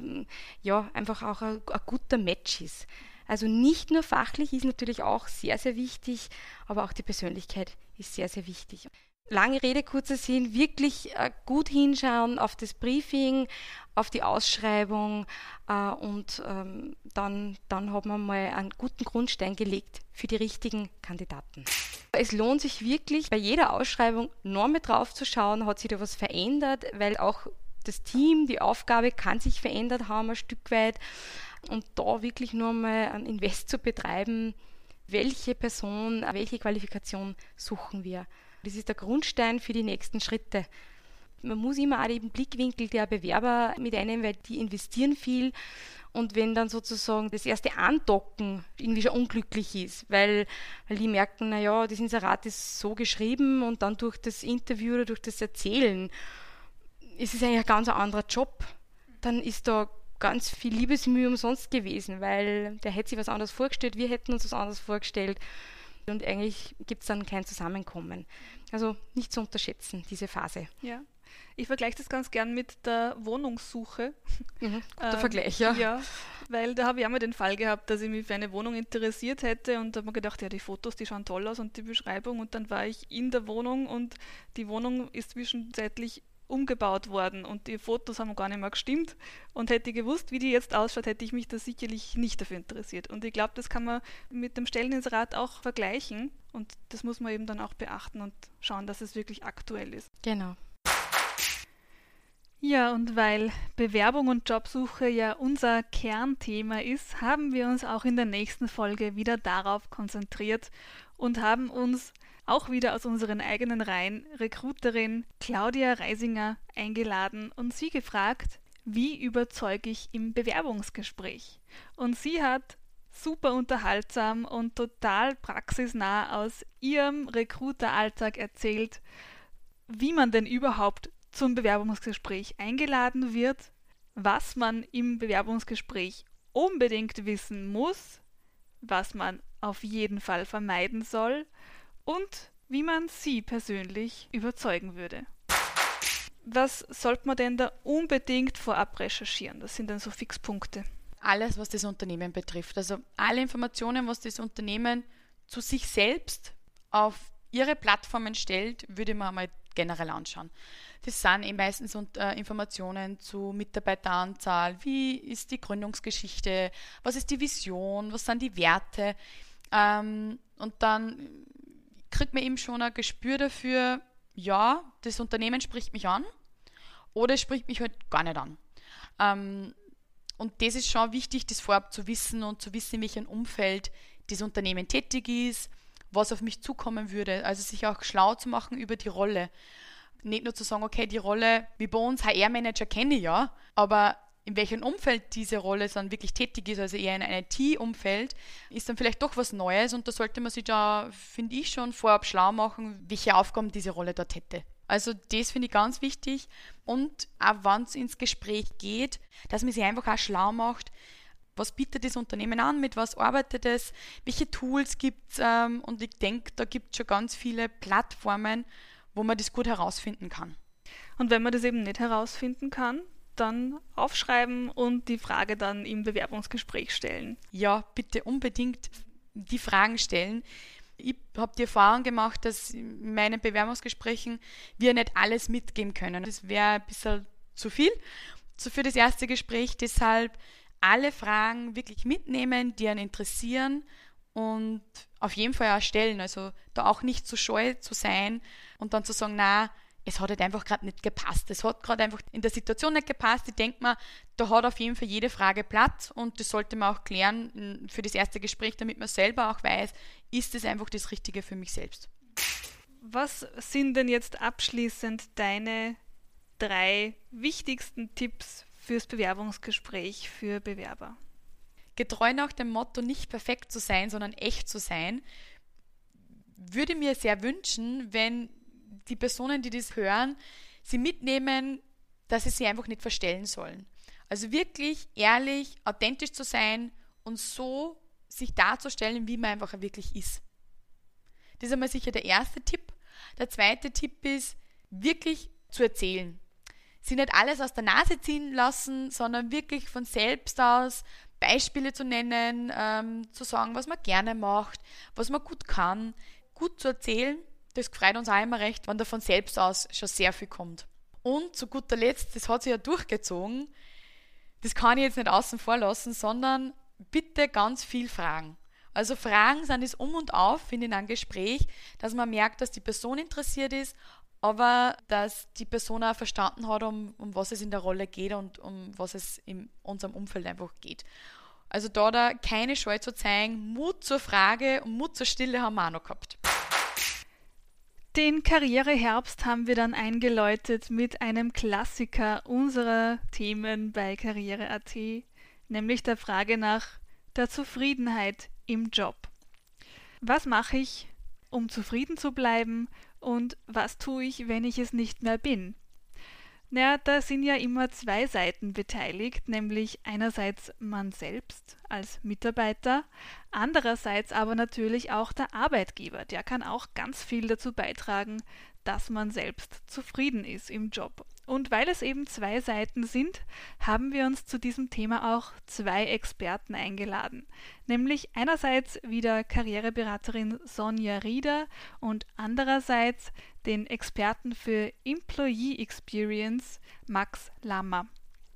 ja, einfach auch ein, ein guter Match ist. Also nicht nur fachlich ist natürlich auch sehr, sehr wichtig, aber auch die Persönlichkeit ist sehr, sehr wichtig lange Rede, kurzer Sinn, wirklich äh, gut hinschauen auf das Briefing, auf die Ausschreibung äh, und ähm, dann, dann hat man mal einen guten Grundstein gelegt für die richtigen Kandidaten. Es lohnt sich wirklich bei jeder Ausschreibung noch mal drauf zu schauen, hat sich da was verändert, weil auch das Team, die Aufgabe kann sich verändert haben ein Stück weit und da wirklich nur mal ein Invest zu betreiben, welche Person, welche Qualifikation suchen wir. Das ist der Grundstein für die nächsten Schritte. Man muss immer auch den Blickwinkel der Bewerber mit einnehmen, weil die investieren viel. Und wenn dann sozusagen das erste Andocken irgendwie schon unglücklich ist, weil, weil die merken, naja, das Inserat ist so geschrieben und dann durch das Interview oder durch das Erzählen ist es eigentlich ein ganz anderer Job, dann ist da ganz viel Liebesmühe umsonst gewesen, weil der hätte sich was anderes vorgestellt, wir hätten uns was anderes vorgestellt und eigentlich gibt es dann kein Zusammenkommen. Also nicht zu unterschätzen, diese Phase. Ja. Ich vergleiche das ganz gern mit der Wohnungssuche. Mhm, guter ähm, Vergleich, ja. Ja, weil da habe ich einmal den Fall gehabt, dass ich mich für eine Wohnung interessiert hätte und da habe mir gedacht, ja, die Fotos, die schauen toll aus und die Beschreibung und dann war ich in der Wohnung und die Wohnung ist zwischenzeitlich umgebaut worden und die Fotos haben gar nicht mehr gestimmt. Und hätte ich gewusst, wie die jetzt ausschaut, hätte ich mich da sicherlich nicht dafür interessiert. Und ich glaube, das kann man mit dem Stelleninserat auch vergleichen. Und das muss man eben dann auch beachten und schauen, dass es wirklich aktuell ist. Genau. Ja, und weil Bewerbung und Jobsuche ja unser Kernthema ist, haben wir uns auch in der nächsten Folge wieder darauf konzentriert und haben uns auch wieder aus unseren eigenen Reihen Rekruterin Claudia Reisinger eingeladen und sie gefragt, wie überzeuge ich im Bewerbungsgespräch? Und sie hat super unterhaltsam und total praxisnah aus ihrem Recruiteralltag erzählt, wie man denn überhaupt zum Bewerbungsgespräch eingeladen wird, was man im Bewerbungsgespräch unbedingt wissen muss, was man auf jeden Fall vermeiden soll und wie man sie persönlich überzeugen würde. Was sollte man denn da unbedingt vorab recherchieren? Das sind dann so Fixpunkte. Alles, was das Unternehmen betrifft. Also alle Informationen, was das Unternehmen zu sich selbst auf ihre Plattformen stellt, würde man einmal generell anschauen. Das sind eben meistens äh, Informationen zu Mitarbeiteranzahl, wie ist die Gründungsgeschichte, was ist die Vision, was sind die Werte. Ähm, und dann kriegt man eben schon ein Gespür dafür, ja, das Unternehmen spricht mich an oder es spricht mich halt gar nicht an. Ähm, und das ist schon wichtig, das vorab zu wissen und zu wissen, in welchem Umfeld das Unternehmen tätig ist, was auf mich zukommen würde. Also sich auch schlau zu machen über die Rolle. Nicht nur zu sagen, okay, die Rolle, wie bei uns HR-Manager kenne ich ja, aber in welchem Umfeld diese Rolle dann wirklich tätig ist, also eher in einem IT-Umfeld, ist dann vielleicht doch was Neues und da sollte man sich da, finde ich, schon vorab schlau machen, welche Aufgaben diese Rolle dort hätte. Also das finde ich ganz wichtig. Und auch wenn es ins Gespräch geht, dass man sich einfach auch schlau macht, was bietet das Unternehmen an, mit was arbeitet es, welche Tools gibt es. Ähm, und ich denke, da gibt es schon ganz viele Plattformen, wo man das gut herausfinden kann. Und wenn man das eben nicht herausfinden kann, dann aufschreiben und die Frage dann im Bewerbungsgespräch stellen. Ja, bitte unbedingt die Fragen stellen. Ich habe die Erfahrung gemacht, dass in meinen Bewerbungsgesprächen wir nicht alles mitgeben können. Das wäre ein bisschen zu viel für das erste Gespräch. Deshalb alle Fragen wirklich mitnehmen, die einen interessieren und auf jeden Fall auch stellen. Also da auch nicht zu scheu zu sein und dann zu sagen, na, es hat halt einfach gerade nicht gepasst. Es hat gerade einfach in der Situation nicht gepasst. Ich denke mal, da hat auf jeden Fall jede Frage Platz und das sollte man auch klären für das erste Gespräch, damit man selber auch weiß, ist es einfach das Richtige für mich selbst. Was sind denn jetzt abschließend deine drei wichtigsten Tipps fürs Bewerbungsgespräch für Bewerber? Getreu nach dem Motto, nicht perfekt zu sein, sondern echt zu sein, würde mir sehr wünschen, wenn die Personen, die das hören, sie mitnehmen, dass sie sich einfach nicht verstellen sollen. Also wirklich ehrlich, authentisch zu sein und so sich darzustellen, wie man einfach wirklich ist. Das ist einmal sicher der erste Tipp. Der zweite Tipp ist, wirklich zu erzählen. Sie nicht alles aus der Nase ziehen lassen, sondern wirklich von selbst aus Beispiele zu nennen, ähm, zu sagen, was man gerne macht, was man gut kann, gut zu erzählen das freut uns auch immer recht, wenn da von selbst aus schon sehr viel kommt. Und zu guter Letzt, das hat sich ja durchgezogen, das kann ich jetzt nicht außen vor lassen, sondern bitte ganz viel fragen. Also Fragen sind es um und auf in einem Gespräch, dass man merkt, dass die Person interessiert ist, aber dass die Person auch verstanden hat, um, um was es in der Rolle geht und um was es in unserem Umfeld einfach geht. Also da, da keine Scheu zu zeigen, Mut zur Frage und Mut zur Stille haben wir auch noch gehabt. Den Karriereherbst haben wir dann eingeläutet mit einem Klassiker unserer Themen bei Karriere.at, nämlich der Frage nach der Zufriedenheit im Job. Was mache ich, um zufrieden zu bleiben und was tue ich, wenn ich es nicht mehr bin? Naja, da sind ja immer zwei Seiten beteiligt, nämlich einerseits man selbst als Mitarbeiter, andererseits aber natürlich auch der Arbeitgeber. Der kann auch ganz viel dazu beitragen, dass man selbst zufrieden ist im Job. Und weil es eben zwei Seiten sind, haben wir uns zu diesem Thema auch zwei Experten eingeladen. Nämlich einerseits wieder Karriereberaterin Sonja Rieder und andererseits den Experten für Employee Experience Max Lammer.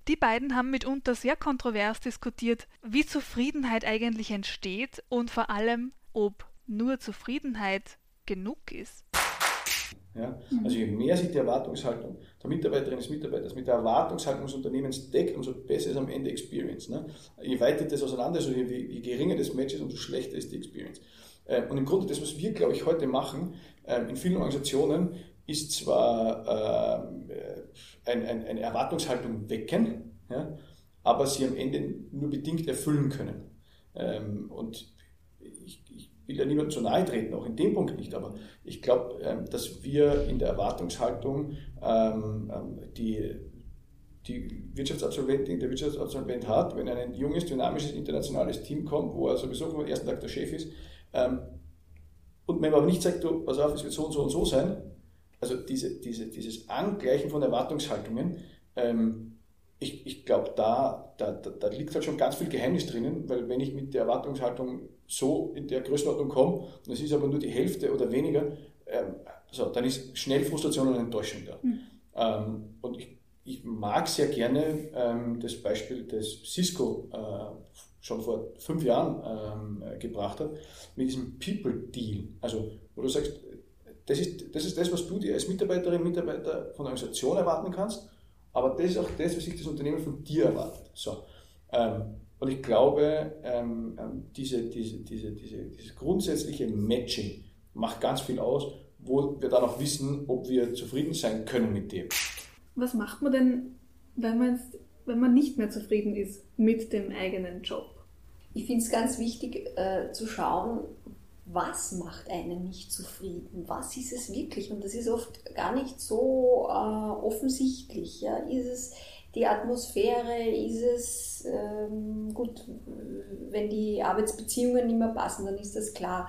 Die beiden haben mitunter sehr kontrovers diskutiert, wie Zufriedenheit eigentlich entsteht und vor allem, ob nur Zufriedenheit genug ist. Ja? Also je mehr sich die Erwartungshaltung der Mitarbeiterinnen des Mitarbeiters mit der Erwartungshaltung des Unternehmens deckt, umso besser ist am Ende Experience. Ne? Je weiter das auseinander ist, je, je geringer das Match ist, umso schlechter ist die Experience. Ähm, und im Grunde das, was wir, glaube ich, heute machen, ähm, in vielen Organisationen, ist zwar ähm, ein, ein, eine Erwartungshaltung wecken, ja, aber sie am Ende nur bedingt erfüllen können. Und ich, ich will ja niemandem zu nahe treten, auch in dem Punkt nicht, aber ich glaube, ähm, dass wir in der Erwartungshaltung ähm, ähm, die, die Wirtschaftsabsolventin, der Wirtschaftsabsolvent hat, wenn ein junges, dynamisches, internationales Team kommt, wo er sowieso vom ersten Tag der Chef ist, und wenn man aber nicht sagt, du, pass auf, es wird so und so und so sein, also diese, diese, dieses Angleichen von Erwartungshaltungen, ich, ich glaube, da, da, da liegt halt schon ganz viel Geheimnis drinnen, weil wenn ich mit der Erwartungshaltung so in der Größenordnung komme und es ist aber nur die Hälfte oder weniger, ähm, so, dann ist schnell Frustration und Enttäuschung da. Mhm. Ähm, und ich, ich, mag sehr gerne ähm, das Beispiel, das Cisco äh, schon vor fünf Jahren ähm, gebracht hat, mit diesem People Deal. Also, wo du sagst, das ist, das ist das, was du dir als Mitarbeiterin, Mitarbeiter von der Organisation erwarten kannst aber das ist auch das, was sich das Unternehmen von dir erwartet. So. Ähm, und ich glaube, ähm, ähm, diese, diese, diese, diese, dieses grundsätzliche Matching macht ganz viel aus, wo wir dann auch wissen, ob wir zufrieden sein können mit dem. Was macht man denn, wenn man, wenn man nicht mehr zufrieden ist mit dem eigenen Job? Ich finde es ganz wichtig äh, zu schauen, was macht einen nicht zufrieden? Was ist es wirklich? Und das ist oft gar nicht so äh, offensichtlich. Ja? Ist es die Atmosphäre? Ist es, ähm, gut, wenn die Arbeitsbeziehungen nicht mehr passen, dann ist das klar.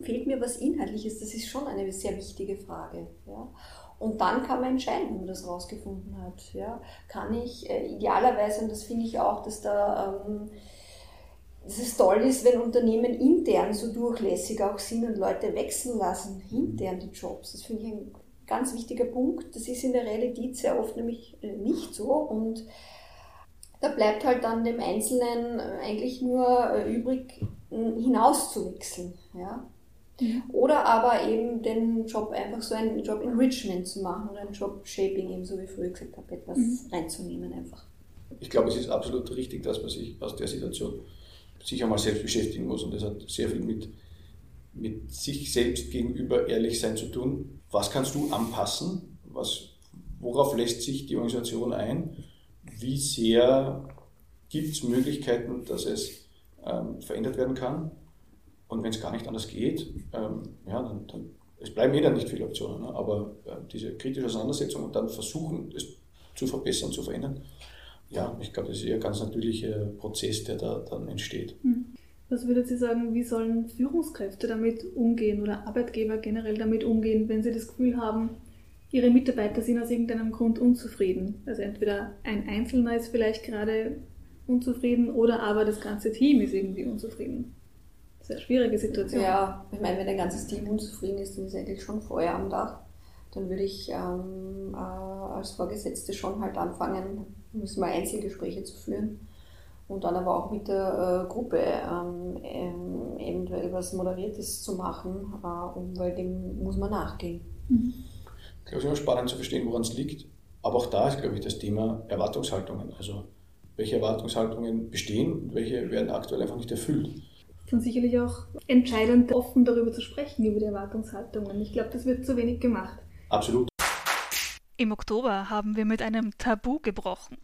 Fehlt mir was Inhaltliches? Das ist schon eine sehr wichtige Frage. Ja? Und dann kann man entscheiden, wenn man das rausgefunden hat. Ja? Kann ich äh, idealerweise, und das finde ich auch, dass da... Ähm, dass es toll ist, wenn Unternehmen intern so durchlässig auch sind und Leute wechseln lassen, intern die Jobs. Das finde ich ein ganz wichtiger Punkt. Das ist in der Realität sehr oft nämlich äh, nicht so und da bleibt halt dann dem Einzelnen äh, eigentlich nur äh, übrig, hinaus zu wechseln. Ja? Mhm. Oder aber eben den Job einfach so einen Job Enrichment zu machen oder einen Job Shaping, eben so wie ich früher gesagt habe, etwas mhm. reinzunehmen einfach. Ich glaube, es ist absolut richtig, dass man sich aus der Situation sich einmal selbst beschäftigen muss. Und das hat sehr viel mit, mit sich selbst gegenüber ehrlich sein zu tun. Was kannst du anpassen? Was, worauf lässt sich die Organisation ein? Wie sehr gibt es Möglichkeiten, dass es ähm, verändert werden kann? Und wenn es gar nicht anders geht, ähm, ja, dann, dann, es bleiben eh dann nicht viele Optionen, ne? aber äh, diese kritische Auseinandersetzung und dann versuchen, es zu verbessern, zu verändern, ja, ich glaube, das ist eher ein ganz natürlicher Prozess, der da dann entsteht. Hm. Was würdet Sie sagen, wie sollen Führungskräfte damit umgehen oder Arbeitgeber generell damit umgehen, wenn sie das Gefühl haben, ihre Mitarbeiter sind aus irgendeinem Grund unzufrieden? Also entweder ein Einzelner ist vielleicht gerade unzufrieden oder aber das ganze Team ist irgendwie unzufrieden. Sehr schwierige Situation. Ja, ich meine, wenn ein ganzes Team unzufrieden ist, dann ist eigentlich schon Feuer am Dach. Dann würde ich ähm, äh, als Vorgesetzte schon halt anfangen, müssen wir Einzelgespräche zu führen und dann aber auch mit der äh, Gruppe ähm, ähm, eventuell was Moderiertes zu machen, äh, um, weil dem muss man nachgehen. Mhm. Ich glaube, es ist immer spannend zu verstehen, woran es liegt. Aber auch da ist, glaube ich, das Thema Erwartungshaltungen. Also welche Erwartungshaltungen bestehen und welche werden aktuell einfach nicht erfüllt. Es ist sicherlich auch entscheidend, offen darüber zu sprechen, über die Erwartungshaltungen. Ich glaube, das wird zu wenig gemacht. Absolut. Im Oktober haben wir mit einem Tabu gebrochen.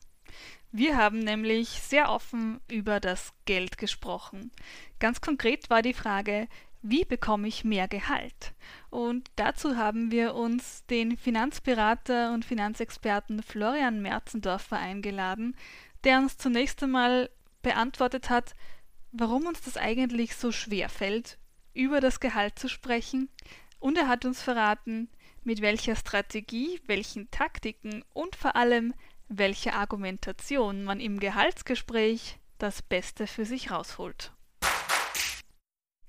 Wir haben nämlich sehr offen über das Geld gesprochen. Ganz konkret war die Frage, wie bekomme ich mehr Gehalt? Und dazu haben wir uns den Finanzberater und Finanzexperten Florian Merzendorfer eingeladen, der uns zunächst einmal beantwortet hat, warum uns das eigentlich so schwer fällt, über das Gehalt zu sprechen. Und er hat uns verraten, mit welcher Strategie, welchen Taktiken und vor allem welcher Argumentation man im Gehaltsgespräch das Beste für sich rausholt.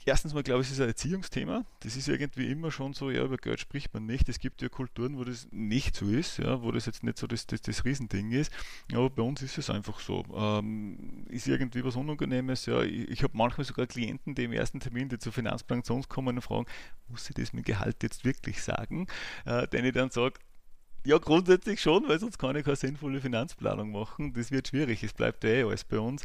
Erstens mal glaube ich, es ist ein Erziehungsthema. Das ist irgendwie immer schon so, ja, über Geld spricht man nicht. Es gibt ja Kulturen, wo das nicht so ist, ja, wo das jetzt nicht so das, das, das Riesending ist. Aber bei uns ist es einfach so. Ähm, ist irgendwie was Unangenehmes. Ja, ich, ich habe manchmal sogar Klienten, die im ersten Termin, die zur Finanzplanung zu uns kommen und fragen, muss ich das mit Gehalt jetzt wirklich sagen? Äh, den ich dann sage, ja, grundsätzlich schon, weil sonst kann ich keine sinnvolle Finanzplanung machen. Das wird schwierig. Es bleibt eh alles bei uns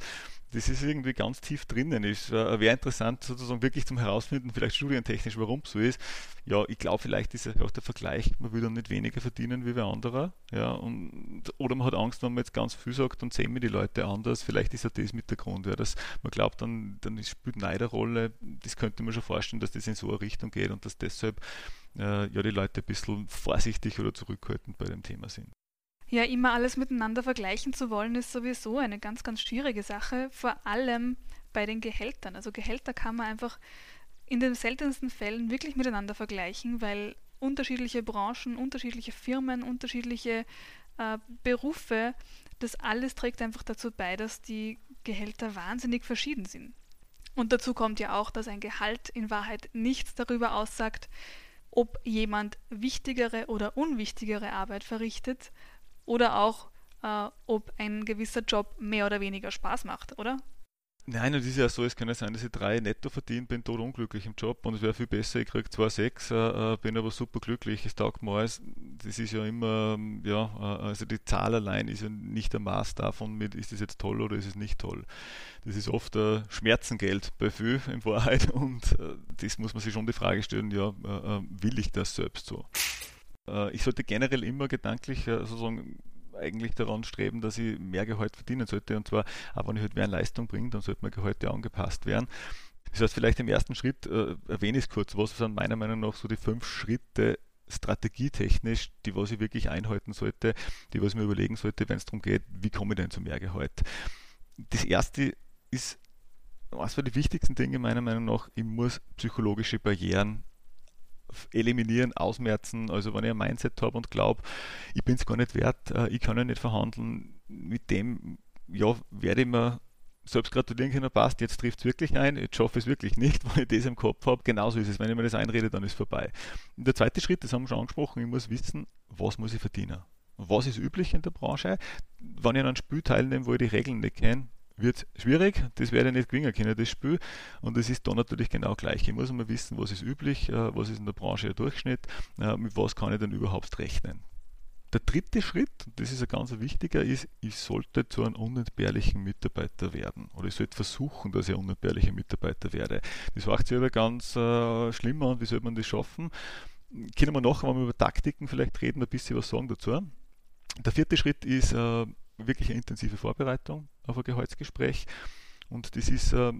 das ist irgendwie ganz tief drinnen. Es äh, wäre interessant, sozusagen wirklich zum Herausfinden, vielleicht studientechnisch, warum es so ist. Ja, ich glaube, vielleicht ist auch der Vergleich, man will dann nicht weniger verdienen wie wer anderer. Ja, und, oder man hat Angst, wenn man jetzt ganz viel sagt, dann sehen wir die Leute anders. Vielleicht ist ja das mit der Grund. Ja, dass man glaubt, dann, dann spielt Neid eine Rolle. Das könnte man schon vorstellen, dass das in so eine Richtung geht und dass deshalb äh, ja, die Leute ein bisschen vorsichtig oder zurückhaltend bei dem Thema sind. Ja, immer alles miteinander vergleichen zu wollen, ist sowieso eine ganz, ganz schwierige Sache, vor allem bei den Gehältern. Also Gehälter kann man einfach in den seltensten Fällen wirklich miteinander vergleichen, weil unterschiedliche Branchen, unterschiedliche Firmen, unterschiedliche äh, Berufe, das alles trägt einfach dazu bei, dass die Gehälter wahnsinnig verschieden sind. Und dazu kommt ja auch, dass ein Gehalt in Wahrheit nichts darüber aussagt, ob jemand wichtigere oder unwichtigere Arbeit verrichtet, oder auch, äh, ob ein gewisser Job mehr oder weniger Spaß macht, oder? Nein, und es ist ja so, es kann ja sein, dass ich drei netto verdiene, bin tot unglücklich im Job und es wäre viel besser, ich kriege zwar sechs, äh, äh, bin aber super glücklich, es taugt mir alles. Das ist ja immer, ja, äh, also die Zahl allein ist ja nicht der Maß davon, mit, ist es jetzt toll oder ist es nicht toll. Das ist oft äh, Schmerzengeld bei viel in Wahrheit und äh, das muss man sich schon die Frage stellen, ja, äh, will ich das selbst so? Äh, ich sollte generell immer gedanklich äh, sozusagen eigentlich daran streben, dass ich mehr Gehalt verdienen sollte. Und zwar, auch wenn ich halt mehr Leistung bringe, dann sollte mein Gehalt ja angepasst werden. Das heißt, vielleicht im ersten Schritt äh, erwähne ich es kurz, was sind meiner Meinung nach so die fünf Schritte strategietechnisch, die was ich wirklich einhalten sollte, die was ich mir überlegen sollte, wenn es darum geht, wie komme ich denn zum Mehrgehalt. Das erste ist, was für die wichtigsten Dinge meiner Meinung nach, ich muss psychologische Barrieren eliminieren, ausmerzen. Also wenn ich ein Mindset habe und glaube, ich bin es gar nicht wert, äh, ich kann ja nicht verhandeln, mit dem ja, werde ich mir selbst gratulieren können, passt, jetzt trifft es wirklich ein, jetzt schaffe ich es wirklich nicht, weil ich das im Kopf habe. Genauso ist es, wenn ich mir das einrede, dann ist es vorbei. Und der zweite Schritt, das haben wir schon angesprochen, ich muss wissen, was muss ich verdienen. Was ist üblich in der Branche? Wenn ich an einem Spiel teilnehme, wo ich die Regeln nicht kenne, wird schwierig, das werde ich nicht gewinnen können, das Spiel. Und es ist da natürlich genau gleich. Ich muss mal wissen, was ist üblich, äh, was ist in der Branche der Durchschnitt, äh, mit was kann ich denn überhaupt rechnen. Der dritte Schritt, und das ist ein ganz wichtiger, ist, ich sollte zu einem unentbehrlichen Mitarbeiter werden. Oder ich sollte versuchen, dass ich ein unentbehrlicher Mitarbeiter werde. Das macht sich aber ganz äh, schlimm an, wie soll man das schaffen? Können wir nachher, wenn wir über Taktiken vielleicht reden, ein bisschen was sagen dazu. Der vierte Schritt ist äh, wirklich eine intensive Vorbereitung auf ein Gehaltsgespräch. Und das ist äh,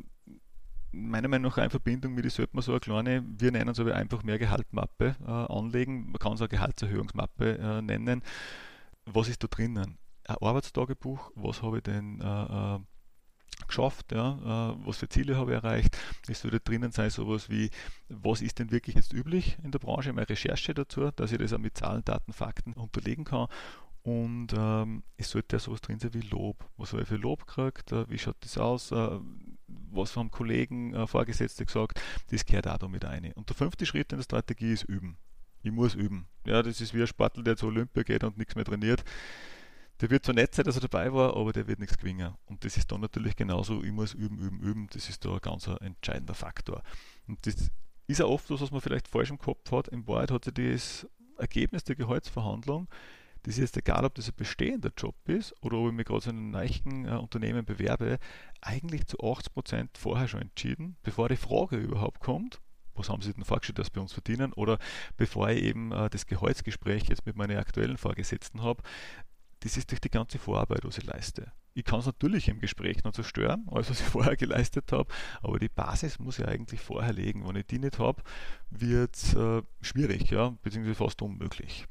meiner Meinung nach eine Verbindung mit, ich sollte man so eine kleine, wir nennen es aber einfach mehr Gehaltmappe äh, anlegen. Man kann es auch Gehaltserhöhungsmappe äh, nennen. Was ist da drinnen? Ein Arbeitstagebuch, was habe ich denn äh, äh geschafft, ja, äh, was für Ziele habe ich erreicht. Es würde drinnen sein sowas wie, was ist denn wirklich jetzt üblich in der Branche, meine Recherche dazu, dass ich das auch mit Zahlen, Daten, Fakten unterlegen kann und ähm, es sollte ja sowas drin sein wie Lob. Was habe ich für Lob gekriegt? Äh, wie schaut das aus? Äh, was haben Kollegen, äh, Vorgesetzte gesagt? Das gehört auch da mit rein. Und der fünfte Schritt in der Strategie ist üben. Ich muss üben. Ja, das ist wie ein Sportler, der zur Olympia geht und nichts mehr trainiert. Der wird zwar nett sein, dass er dabei war, aber der wird nichts gewinnen. Und das ist dann natürlich genauso, ich muss üben, üben, üben. Das ist da ein ganz entscheidender Faktor. Und das ist auch oft was, was man vielleicht falsch im Kopf hat. In Wahrheit hat sich das Ergebnis der Gehaltsverhandlung das ist jetzt egal, ob das ein bestehender Job ist oder ob ich mich gerade so in einem neuen äh, Unternehmen bewerbe, eigentlich zu 80 Prozent vorher schon entschieden, bevor die Frage überhaupt kommt, was haben Sie denn vorgestellt, dass bei uns verdienen, oder bevor ich eben äh, das Gehaltsgespräch jetzt mit meinen aktuellen Vorgesetzten habe, das ist durch die ganze Vorarbeit, was ich leiste. Ich kann es natürlich im Gespräch noch zerstören, alles was ich vorher geleistet habe, aber die Basis muss ich eigentlich vorher legen. Wenn ich die nicht habe, wird es äh, schwierig, ja, beziehungsweise fast unmöglich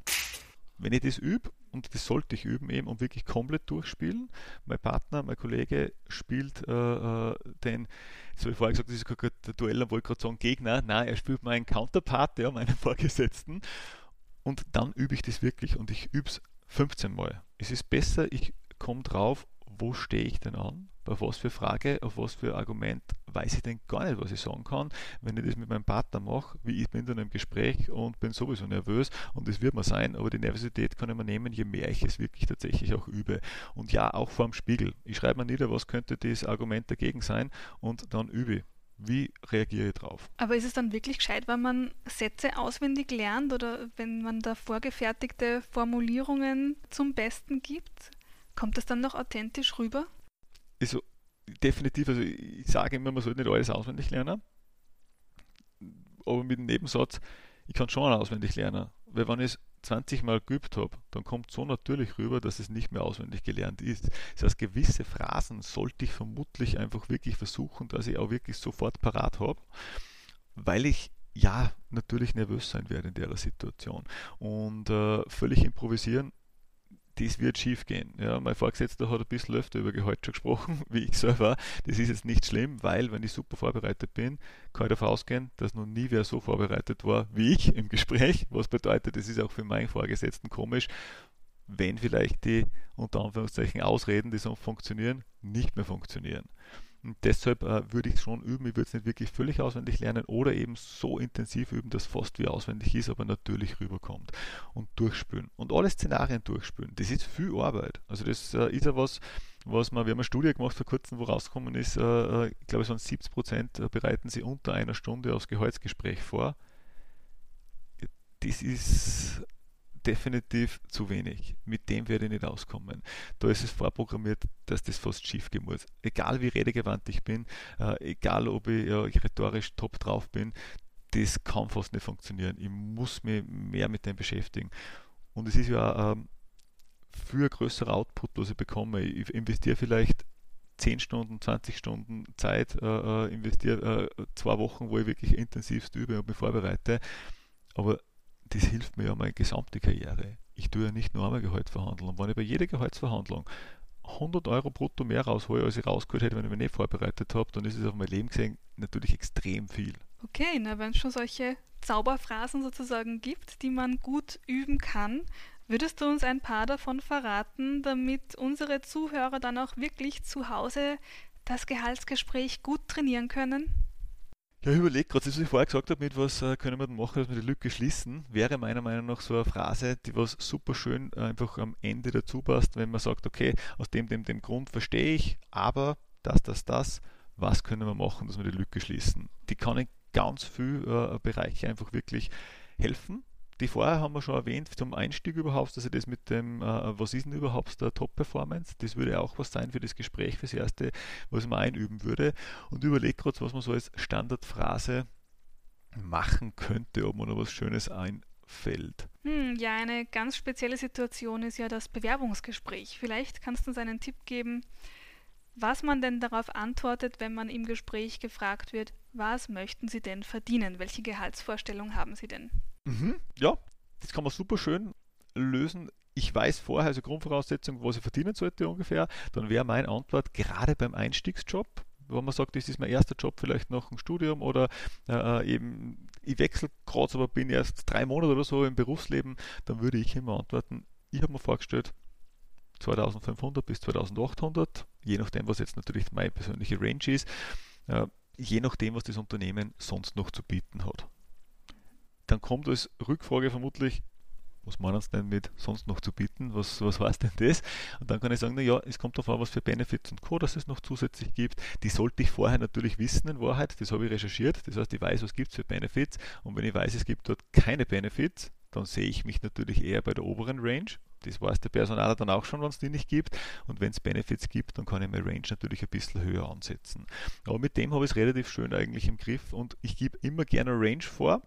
wenn ich das übe, und das sollte ich üben eben und wirklich komplett durchspielen. Mein Partner, mein Kollege spielt äh, äh den, jetzt habe ich vorher gesagt, das ist gerade der Duell, dann wollte ich gerade sagen Gegner, nein, er spielt meinen Counterpart, ja, meinen Vorgesetzten. Und dann übe ich das wirklich und ich übe es 15 Mal. Es ist besser, ich komme drauf, wo stehe ich denn an? Bei was für Frage, auf was für Argument weiß ich denn gar nicht, was ich sagen kann, wenn ich das mit meinem Partner mache, wie ich bin dann im Gespräch und bin sowieso nervös und das wird man sein, aber die Nervosität kann ich mir nehmen, je mehr ich es wirklich tatsächlich auch übe. Und ja, auch vor dem Spiegel. Ich schreibe mir nieder, was könnte das Argument dagegen sein und dann übe ich. Wie reagiere ich drauf? Aber ist es dann wirklich gescheit, wenn man Sätze auswendig lernt oder wenn man da vorgefertigte Formulierungen zum Besten gibt? Kommt das dann noch authentisch rüber? Also, definitiv, also ich sage immer, man sollte nicht alles auswendig lernen. Aber mit dem Nebensatz, ich kann schon auswendig lernen. Weil wenn ich es 20 Mal geübt habe, dann kommt so natürlich rüber, dass es nicht mehr auswendig gelernt ist. Das heißt, gewisse Phrasen sollte ich vermutlich einfach wirklich versuchen, dass ich auch wirklich sofort parat habe, weil ich ja natürlich nervös sein werde in der Situation. Und äh, völlig improvisieren das wird schief gehen. Ja, mein Vorgesetzter hat ein bisschen öfter über Gehalt schon gesprochen, wie ich selber. Das ist jetzt nicht schlimm, weil, wenn ich super vorbereitet bin, kann ich davon ausgehen, dass noch nie wer so vorbereitet war wie ich im Gespräch. Was bedeutet, das ist auch für meinen Vorgesetzten komisch, wenn vielleicht die unter Anführungszeichen Ausreden, die so funktionieren, nicht mehr funktionieren. Und deshalb äh, würde ich es schon üben. Ich würde es nicht wirklich völlig auswendig lernen oder eben so intensiv üben, dass fast wie auswendig ist, aber natürlich rüberkommt. Und durchspülen. Und alle Szenarien durchspülen. Das ist viel Arbeit. Also das äh, ist ja was, was man, wir haben eine Studie gemacht vor kurzem, wo rausgekommen ist, äh, äh ich glaube es waren 70 Prozent äh, bereiten sie unter einer Stunde aufs Gehaltsgespräch vor. Das ist definitiv zu wenig. Mit dem werde ich nicht auskommen. Da ist es vorprogrammiert, dass das fast schief gehen muss. Egal wie redegewandt ich bin, äh, egal ob ich ja, rhetorisch top drauf bin, das kann fast nicht funktionieren. Ich muss mich mehr mit dem beschäftigen. Und es ist ja ähm, für größerer Output, was ich bekomme. Ich investiere vielleicht 10 Stunden, 20 Stunden Zeit äh, äh, investiert, äh, zwei Wochen, wo ich wirklich intensivst übe und mich vorbereite. Aber das hilft mir ja meine gesamte Karriere. Ich tue ja nicht nur einmal Gehalt verhandeln. Und wenn ich bei jeder Gehaltsverhandlung 100 Euro brutto mehr raushole, als ich rausgeholt hätte, wenn ich mich nicht vorbereitet habe, dann ist es auf mein Leben gesehen natürlich extrem viel. Okay, na, wenn es schon solche Zauberphrasen sozusagen gibt, die man gut üben kann, würdest du uns ein paar davon verraten, damit unsere Zuhörer dann auch wirklich zu Hause das Gehaltsgespräch gut trainieren können? Ja, ich überlege gerade, was ich vorher gesagt habe, mit was äh, können wir denn machen, dass wir die Lücke schließen, wäre meiner Meinung nach so eine Phrase, die was super schön äh, einfach am Ende dazu passt, wenn man sagt, okay, aus dem, dem, dem Grund verstehe ich, aber das, das, das, was können wir machen, dass wir die Lücke schließen? Die kann in ganz viele äh, Bereiche einfach wirklich helfen die vorher haben wir schon erwähnt, zum Einstieg überhaupt, also das mit dem, äh, was ist denn überhaupt der Top-Performance, das würde auch was sein für das Gespräch, fürs Erste, was man einüben würde. Und überlege gerade, was man so als Standardphrase machen könnte, ob man noch was Schönes einfällt. Hm, ja, eine ganz spezielle Situation ist ja das Bewerbungsgespräch. Vielleicht kannst du uns einen Tipp geben, was man denn darauf antwortet, wenn man im Gespräch gefragt wird, was möchten Sie denn verdienen? Welche Gehaltsvorstellung haben Sie denn? Mhm, ja, das kann man super schön lösen. Ich weiß vorher, also Grundvoraussetzung, was ich verdienen sollte ungefähr, dann wäre meine Antwort gerade beim Einstiegsjob, wo man sagt, das ist mein erster Job vielleicht nach dem Studium oder äh, eben ich wechsle gerade, aber bin erst drei Monate oder so im Berufsleben, dann würde ich immer antworten, ich habe mir vorgestellt, 2500 bis 2800, je nachdem, was jetzt natürlich meine persönliche Range ist, äh, je nachdem, was das Unternehmen sonst noch zu bieten hat dann kommt als Rückfrage vermutlich, was meinen Sie denn mit sonst noch zu bieten? Was, was war es denn das? Und dann kann ich sagen, naja, es kommt an, was für Benefits und Co. dass es noch zusätzlich gibt. Die sollte ich vorher natürlich wissen in Wahrheit. Das habe ich recherchiert. Das heißt, ich weiß, was gibt es für Benefits. Und wenn ich weiß, es gibt dort keine Benefits, dann sehe ich mich natürlich eher bei der oberen Range. Das weiß der Personaler dann auch schon, wenn es die nicht gibt. Und wenn es Benefits gibt, dann kann ich meine Range natürlich ein bisschen höher ansetzen. Aber mit dem habe ich es relativ schön eigentlich im Griff und ich gebe immer gerne Range vor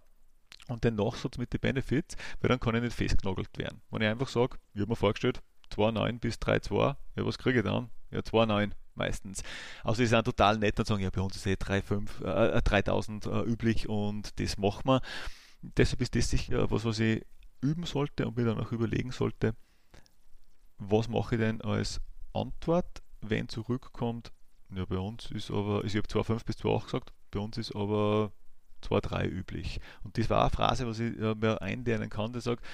und den Nachsatz mit den Benefits, weil dann kann ich nicht festgenagelt werden. Wenn ich einfach sage, ich habe mir vorgestellt, 2,9 bis 3,2, ja, was kriege ich dann? Ja, 2,9 meistens. Also die sind total nett und sagen, ja, bei uns ist eh 3, 5, äh, 3000 äh, üblich und das machen wir. Deshalb ist das sicher was, was ich üben sollte und mir dann auch überlegen sollte, was mache ich denn als Antwort, wenn zurückkommt, ja, bei uns ist aber, also ich habe 2,5 bis 2,8 gesagt, bei uns ist aber 2-3 üblich. Und das war eine Phrase, was ich äh, mir einlernen kann, der sagt,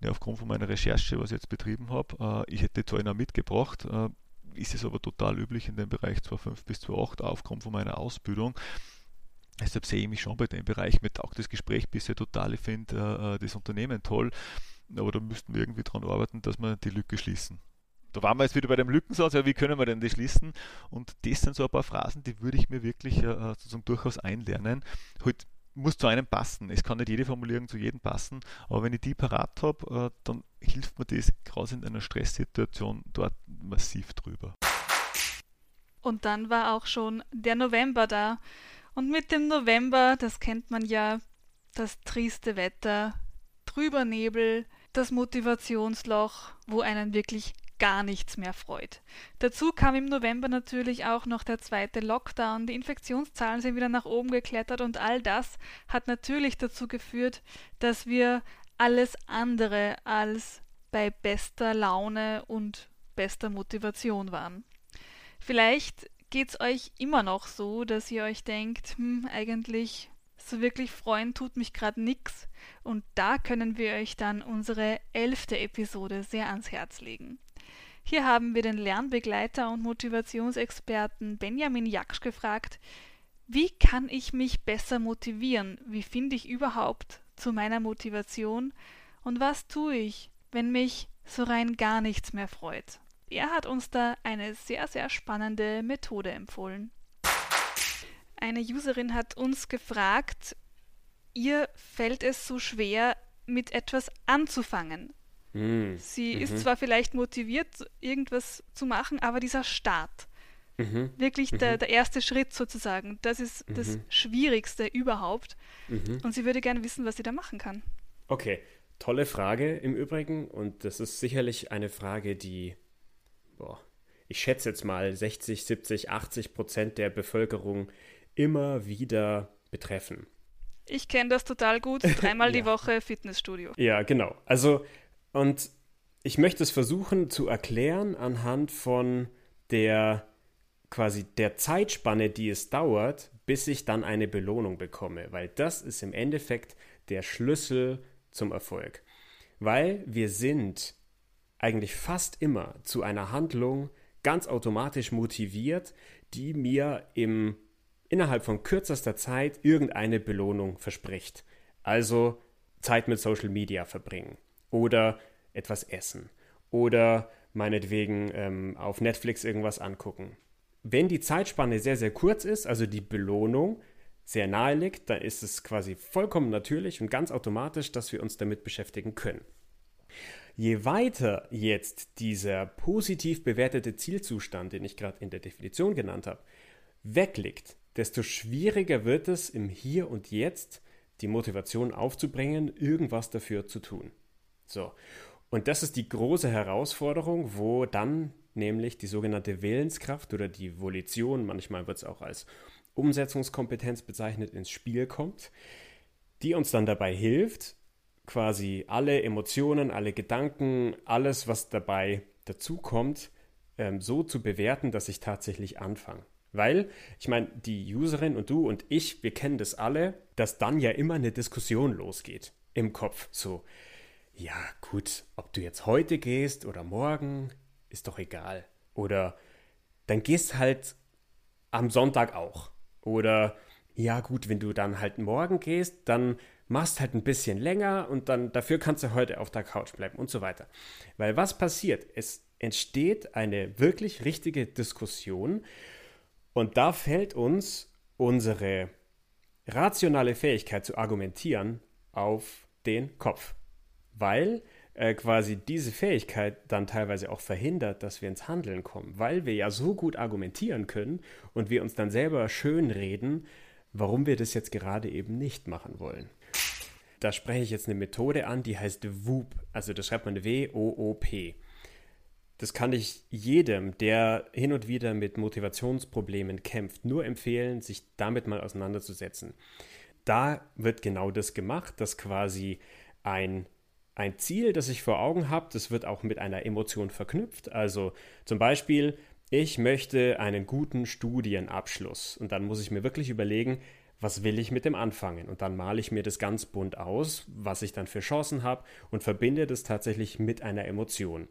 ja, aufgrund von meiner Recherche, was ich jetzt betrieben habe, äh, ich hätte die Zahlen mitgebracht, äh, ist es aber total üblich in dem Bereich 2,5 bis 2,8 aufgrund von meiner Ausbildung. Deshalb sehe ich mich schon bei dem Bereich. Mir taugt das Gespräch bisher total. Ich finde das Unternehmen toll, aber da müssten wir irgendwie dran arbeiten, dass wir die Lücke schließen. Da waren wir jetzt wieder bei dem Lückensatz, ja, wie können wir denn das schließen? Und das sind so ein paar Phrasen, die würde ich mir wirklich sozusagen durchaus einlernen. Halt muss zu einem passen. Es kann nicht jede Formulierung zu jedem passen, aber wenn ich die parat habe, äh, dann hilft mir das gerade in einer Stresssituation dort massiv drüber. Und dann war auch schon der November da. Und mit dem November, das kennt man ja, das trieste Wetter, trüber Nebel, das Motivationsloch, wo einen wirklich gar nichts mehr freut. Dazu kam im November natürlich auch noch der zweite Lockdown, die Infektionszahlen sind wieder nach oben geklettert und all das hat natürlich dazu geführt, dass wir alles andere als bei bester Laune und bester Motivation waren. Vielleicht geht es euch immer noch so, dass ihr euch denkt, hm, eigentlich so wirklich freuen tut mich gerade nix. Und da können wir euch dann unsere elfte Episode sehr ans Herz legen. Hier haben wir den Lernbegleiter und Motivationsexperten Benjamin Jaksch gefragt, wie kann ich mich besser motivieren? Wie finde ich überhaupt zu meiner Motivation? Und was tue ich, wenn mich so rein gar nichts mehr freut? Er hat uns da eine sehr, sehr spannende Methode empfohlen. Eine Userin hat uns gefragt, ihr fällt es so schwer, mit etwas anzufangen. Mhm. Sie mhm. ist zwar vielleicht motiviert, irgendwas zu machen, aber dieser Start, mhm. wirklich der, mhm. der erste Schritt sozusagen, das ist das mhm. Schwierigste überhaupt. Mhm. Und sie würde gerne wissen, was sie da machen kann. Okay, tolle Frage im Übrigen. Und das ist sicherlich eine Frage, die boah, ich schätze jetzt mal 60, 70, 80 Prozent der Bevölkerung immer wieder betreffen. Ich kenne das total gut. Dreimal ja. die Woche Fitnessstudio. Ja, genau. Also, und ich möchte es versuchen zu erklären anhand von der quasi der Zeitspanne, die es dauert, bis ich dann eine Belohnung bekomme, weil das ist im Endeffekt der Schlüssel zum Erfolg. Weil wir sind eigentlich fast immer zu einer Handlung ganz automatisch motiviert, die mir im innerhalb von kürzester Zeit irgendeine Belohnung verspricht. Also Zeit mit Social Media verbringen oder etwas essen oder meinetwegen ähm, auf Netflix irgendwas angucken. Wenn die Zeitspanne sehr, sehr kurz ist, also die Belohnung sehr nahe liegt, dann ist es quasi vollkommen natürlich und ganz automatisch, dass wir uns damit beschäftigen können. Je weiter jetzt dieser positiv bewertete Zielzustand, den ich gerade in der Definition genannt habe, wegliegt, desto schwieriger wird es im Hier und Jetzt die Motivation aufzubringen, irgendwas dafür zu tun. So. Und das ist die große Herausforderung, wo dann nämlich die sogenannte Willenskraft oder die Volition, manchmal wird es auch als Umsetzungskompetenz bezeichnet, ins Spiel kommt, die uns dann dabei hilft, quasi alle Emotionen, alle Gedanken, alles, was dabei dazukommt, ähm, so zu bewerten, dass ich tatsächlich anfange. Weil, ich meine, die Userin und du und ich, wir kennen das alle, dass dann ja immer eine Diskussion losgeht im Kopf. So, ja, gut, ob du jetzt heute gehst oder morgen, ist doch egal. Oder dann gehst halt am Sonntag auch. Oder ja, gut, wenn du dann halt morgen gehst, dann machst halt ein bisschen länger und dann dafür kannst du heute auf der Couch bleiben und so weiter. Weil was passiert? Es entsteht eine wirklich richtige Diskussion und da fällt uns unsere rationale Fähigkeit zu argumentieren auf den Kopf, weil äh, quasi diese Fähigkeit dann teilweise auch verhindert, dass wir ins Handeln kommen, weil wir ja so gut argumentieren können und wir uns dann selber schön reden, warum wir das jetzt gerade eben nicht machen wollen. Da spreche ich jetzt eine Methode an, die heißt WOOP, also das schreibt man W-O-O-P das kann ich jedem, der hin und wieder mit Motivationsproblemen kämpft, nur empfehlen, sich damit mal auseinanderzusetzen. Da wird genau das gemacht, dass quasi ein, ein Ziel, das ich vor Augen habe, das wird auch mit einer Emotion verknüpft. Also zum Beispiel, ich möchte einen guten Studienabschluss. Und dann muss ich mir wirklich überlegen, was will ich mit dem anfangen? Und dann male ich mir das ganz bunt aus, was ich dann für Chancen habe und verbinde das tatsächlich mit einer Emotion.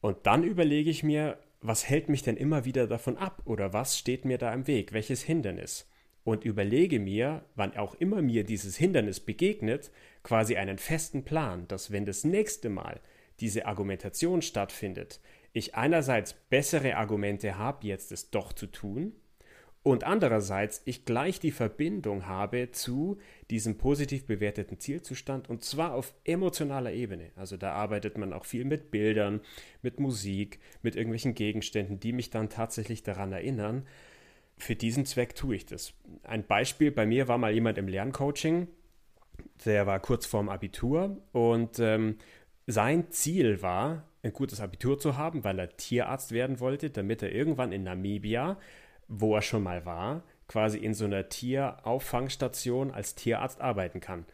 Und dann überlege ich mir, was hält mich denn immer wieder davon ab oder was steht mir da im Weg, welches Hindernis? Und überlege mir, wann auch immer mir dieses Hindernis begegnet, quasi einen festen Plan, dass wenn das nächste Mal diese Argumentation stattfindet, ich einerseits bessere Argumente habe, jetzt es doch zu tun, und andererseits ich gleich die Verbindung habe zu diesem positiv bewerteten Zielzustand und zwar auf emotionaler Ebene. Also da arbeitet man auch viel mit Bildern, mit Musik, mit irgendwelchen Gegenständen, die mich dann tatsächlich daran erinnern. Für diesen Zweck tue ich das. Ein Beispiel bei mir war mal jemand im Lerncoaching, der war kurz vorm Abitur und ähm, sein Ziel war, ein gutes Abitur zu haben, weil er Tierarzt werden wollte, damit er irgendwann in Namibia wo er schon mal war, quasi in so einer Tierauffangstation als Tierarzt arbeiten kann.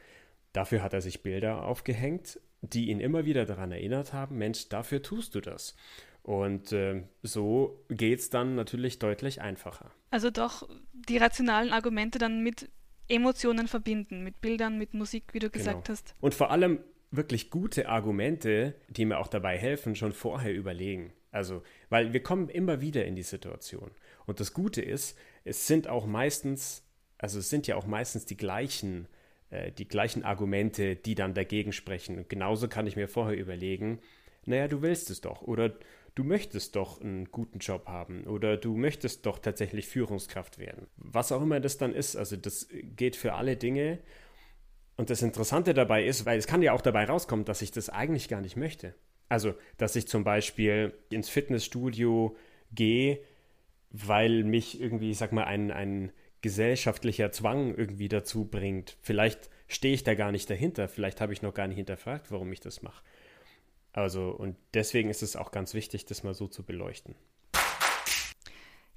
Dafür hat er sich Bilder aufgehängt, die ihn immer wieder daran erinnert haben, Mensch, dafür tust du das. Und äh, so geht es dann natürlich deutlich einfacher. Also doch die rationalen Argumente dann mit Emotionen verbinden, mit Bildern, mit Musik, wie du gesagt genau. hast. Und vor allem wirklich gute Argumente, die mir auch dabei helfen, schon vorher überlegen. Also, weil wir kommen immer wieder in die Situation. Und das Gute ist, es sind auch meistens, also es sind ja auch meistens die gleichen, äh, die gleichen Argumente, die dann dagegen sprechen. Und genauso kann ich mir vorher überlegen, naja, du willst es doch oder du möchtest doch einen guten Job haben oder du möchtest doch tatsächlich Führungskraft werden. Was auch immer das dann ist, also das geht für alle Dinge. Und das Interessante dabei ist, weil es kann ja auch dabei rauskommen, dass ich das eigentlich gar nicht möchte. Also, dass ich zum Beispiel ins Fitnessstudio gehe, weil mich irgendwie, ich sag mal, ein, ein gesellschaftlicher Zwang irgendwie dazu bringt. Vielleicht stehe ich da gar nicht dahinter, vielleicht habe ich noch gar nicht hinterfragt, warum ich das mache. Also, und deswegen ist es auch ganz wichtig, das mal so zu beleuchten.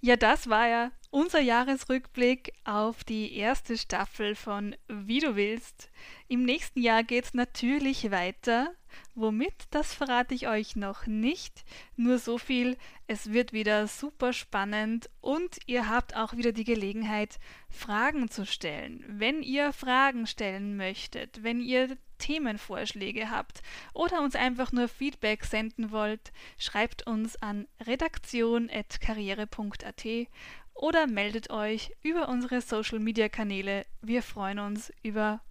Ja, das war ja unser Jahresrückblick auf die erste Staffel von Wie du willst. Im nächsten Jahr geht es natürlich weiter. Womit, das verrate ich euch noch nicht. Nur so viel, es wird wieder super spannend und ihr habt auch wieder die Gelegenheit, Fragen zu stellen. Wenn ihr Fragen stellen möchtet, wenn ihr Themenvorschläge habt oder uns einfach nur Feedback senden wollt, schreibt uns an redaktion.karriere.at oder meldet euch über unsere Social Media Kanäle. Wir freuen uns über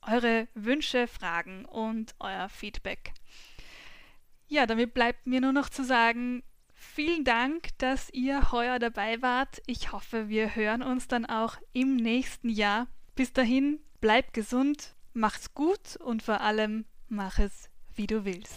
eure Wünsche, Fragen und euer Feedback. Ja, damit bleibt mir nur noch zu sagen, vielen Dank, dass ihr heuer dabei wart. Ich hoffe, wir hören uns dann auch im nächsten Jahr. Bis dahin, bleibt gesund Mach's gut und vor allem mach es, wie du willst.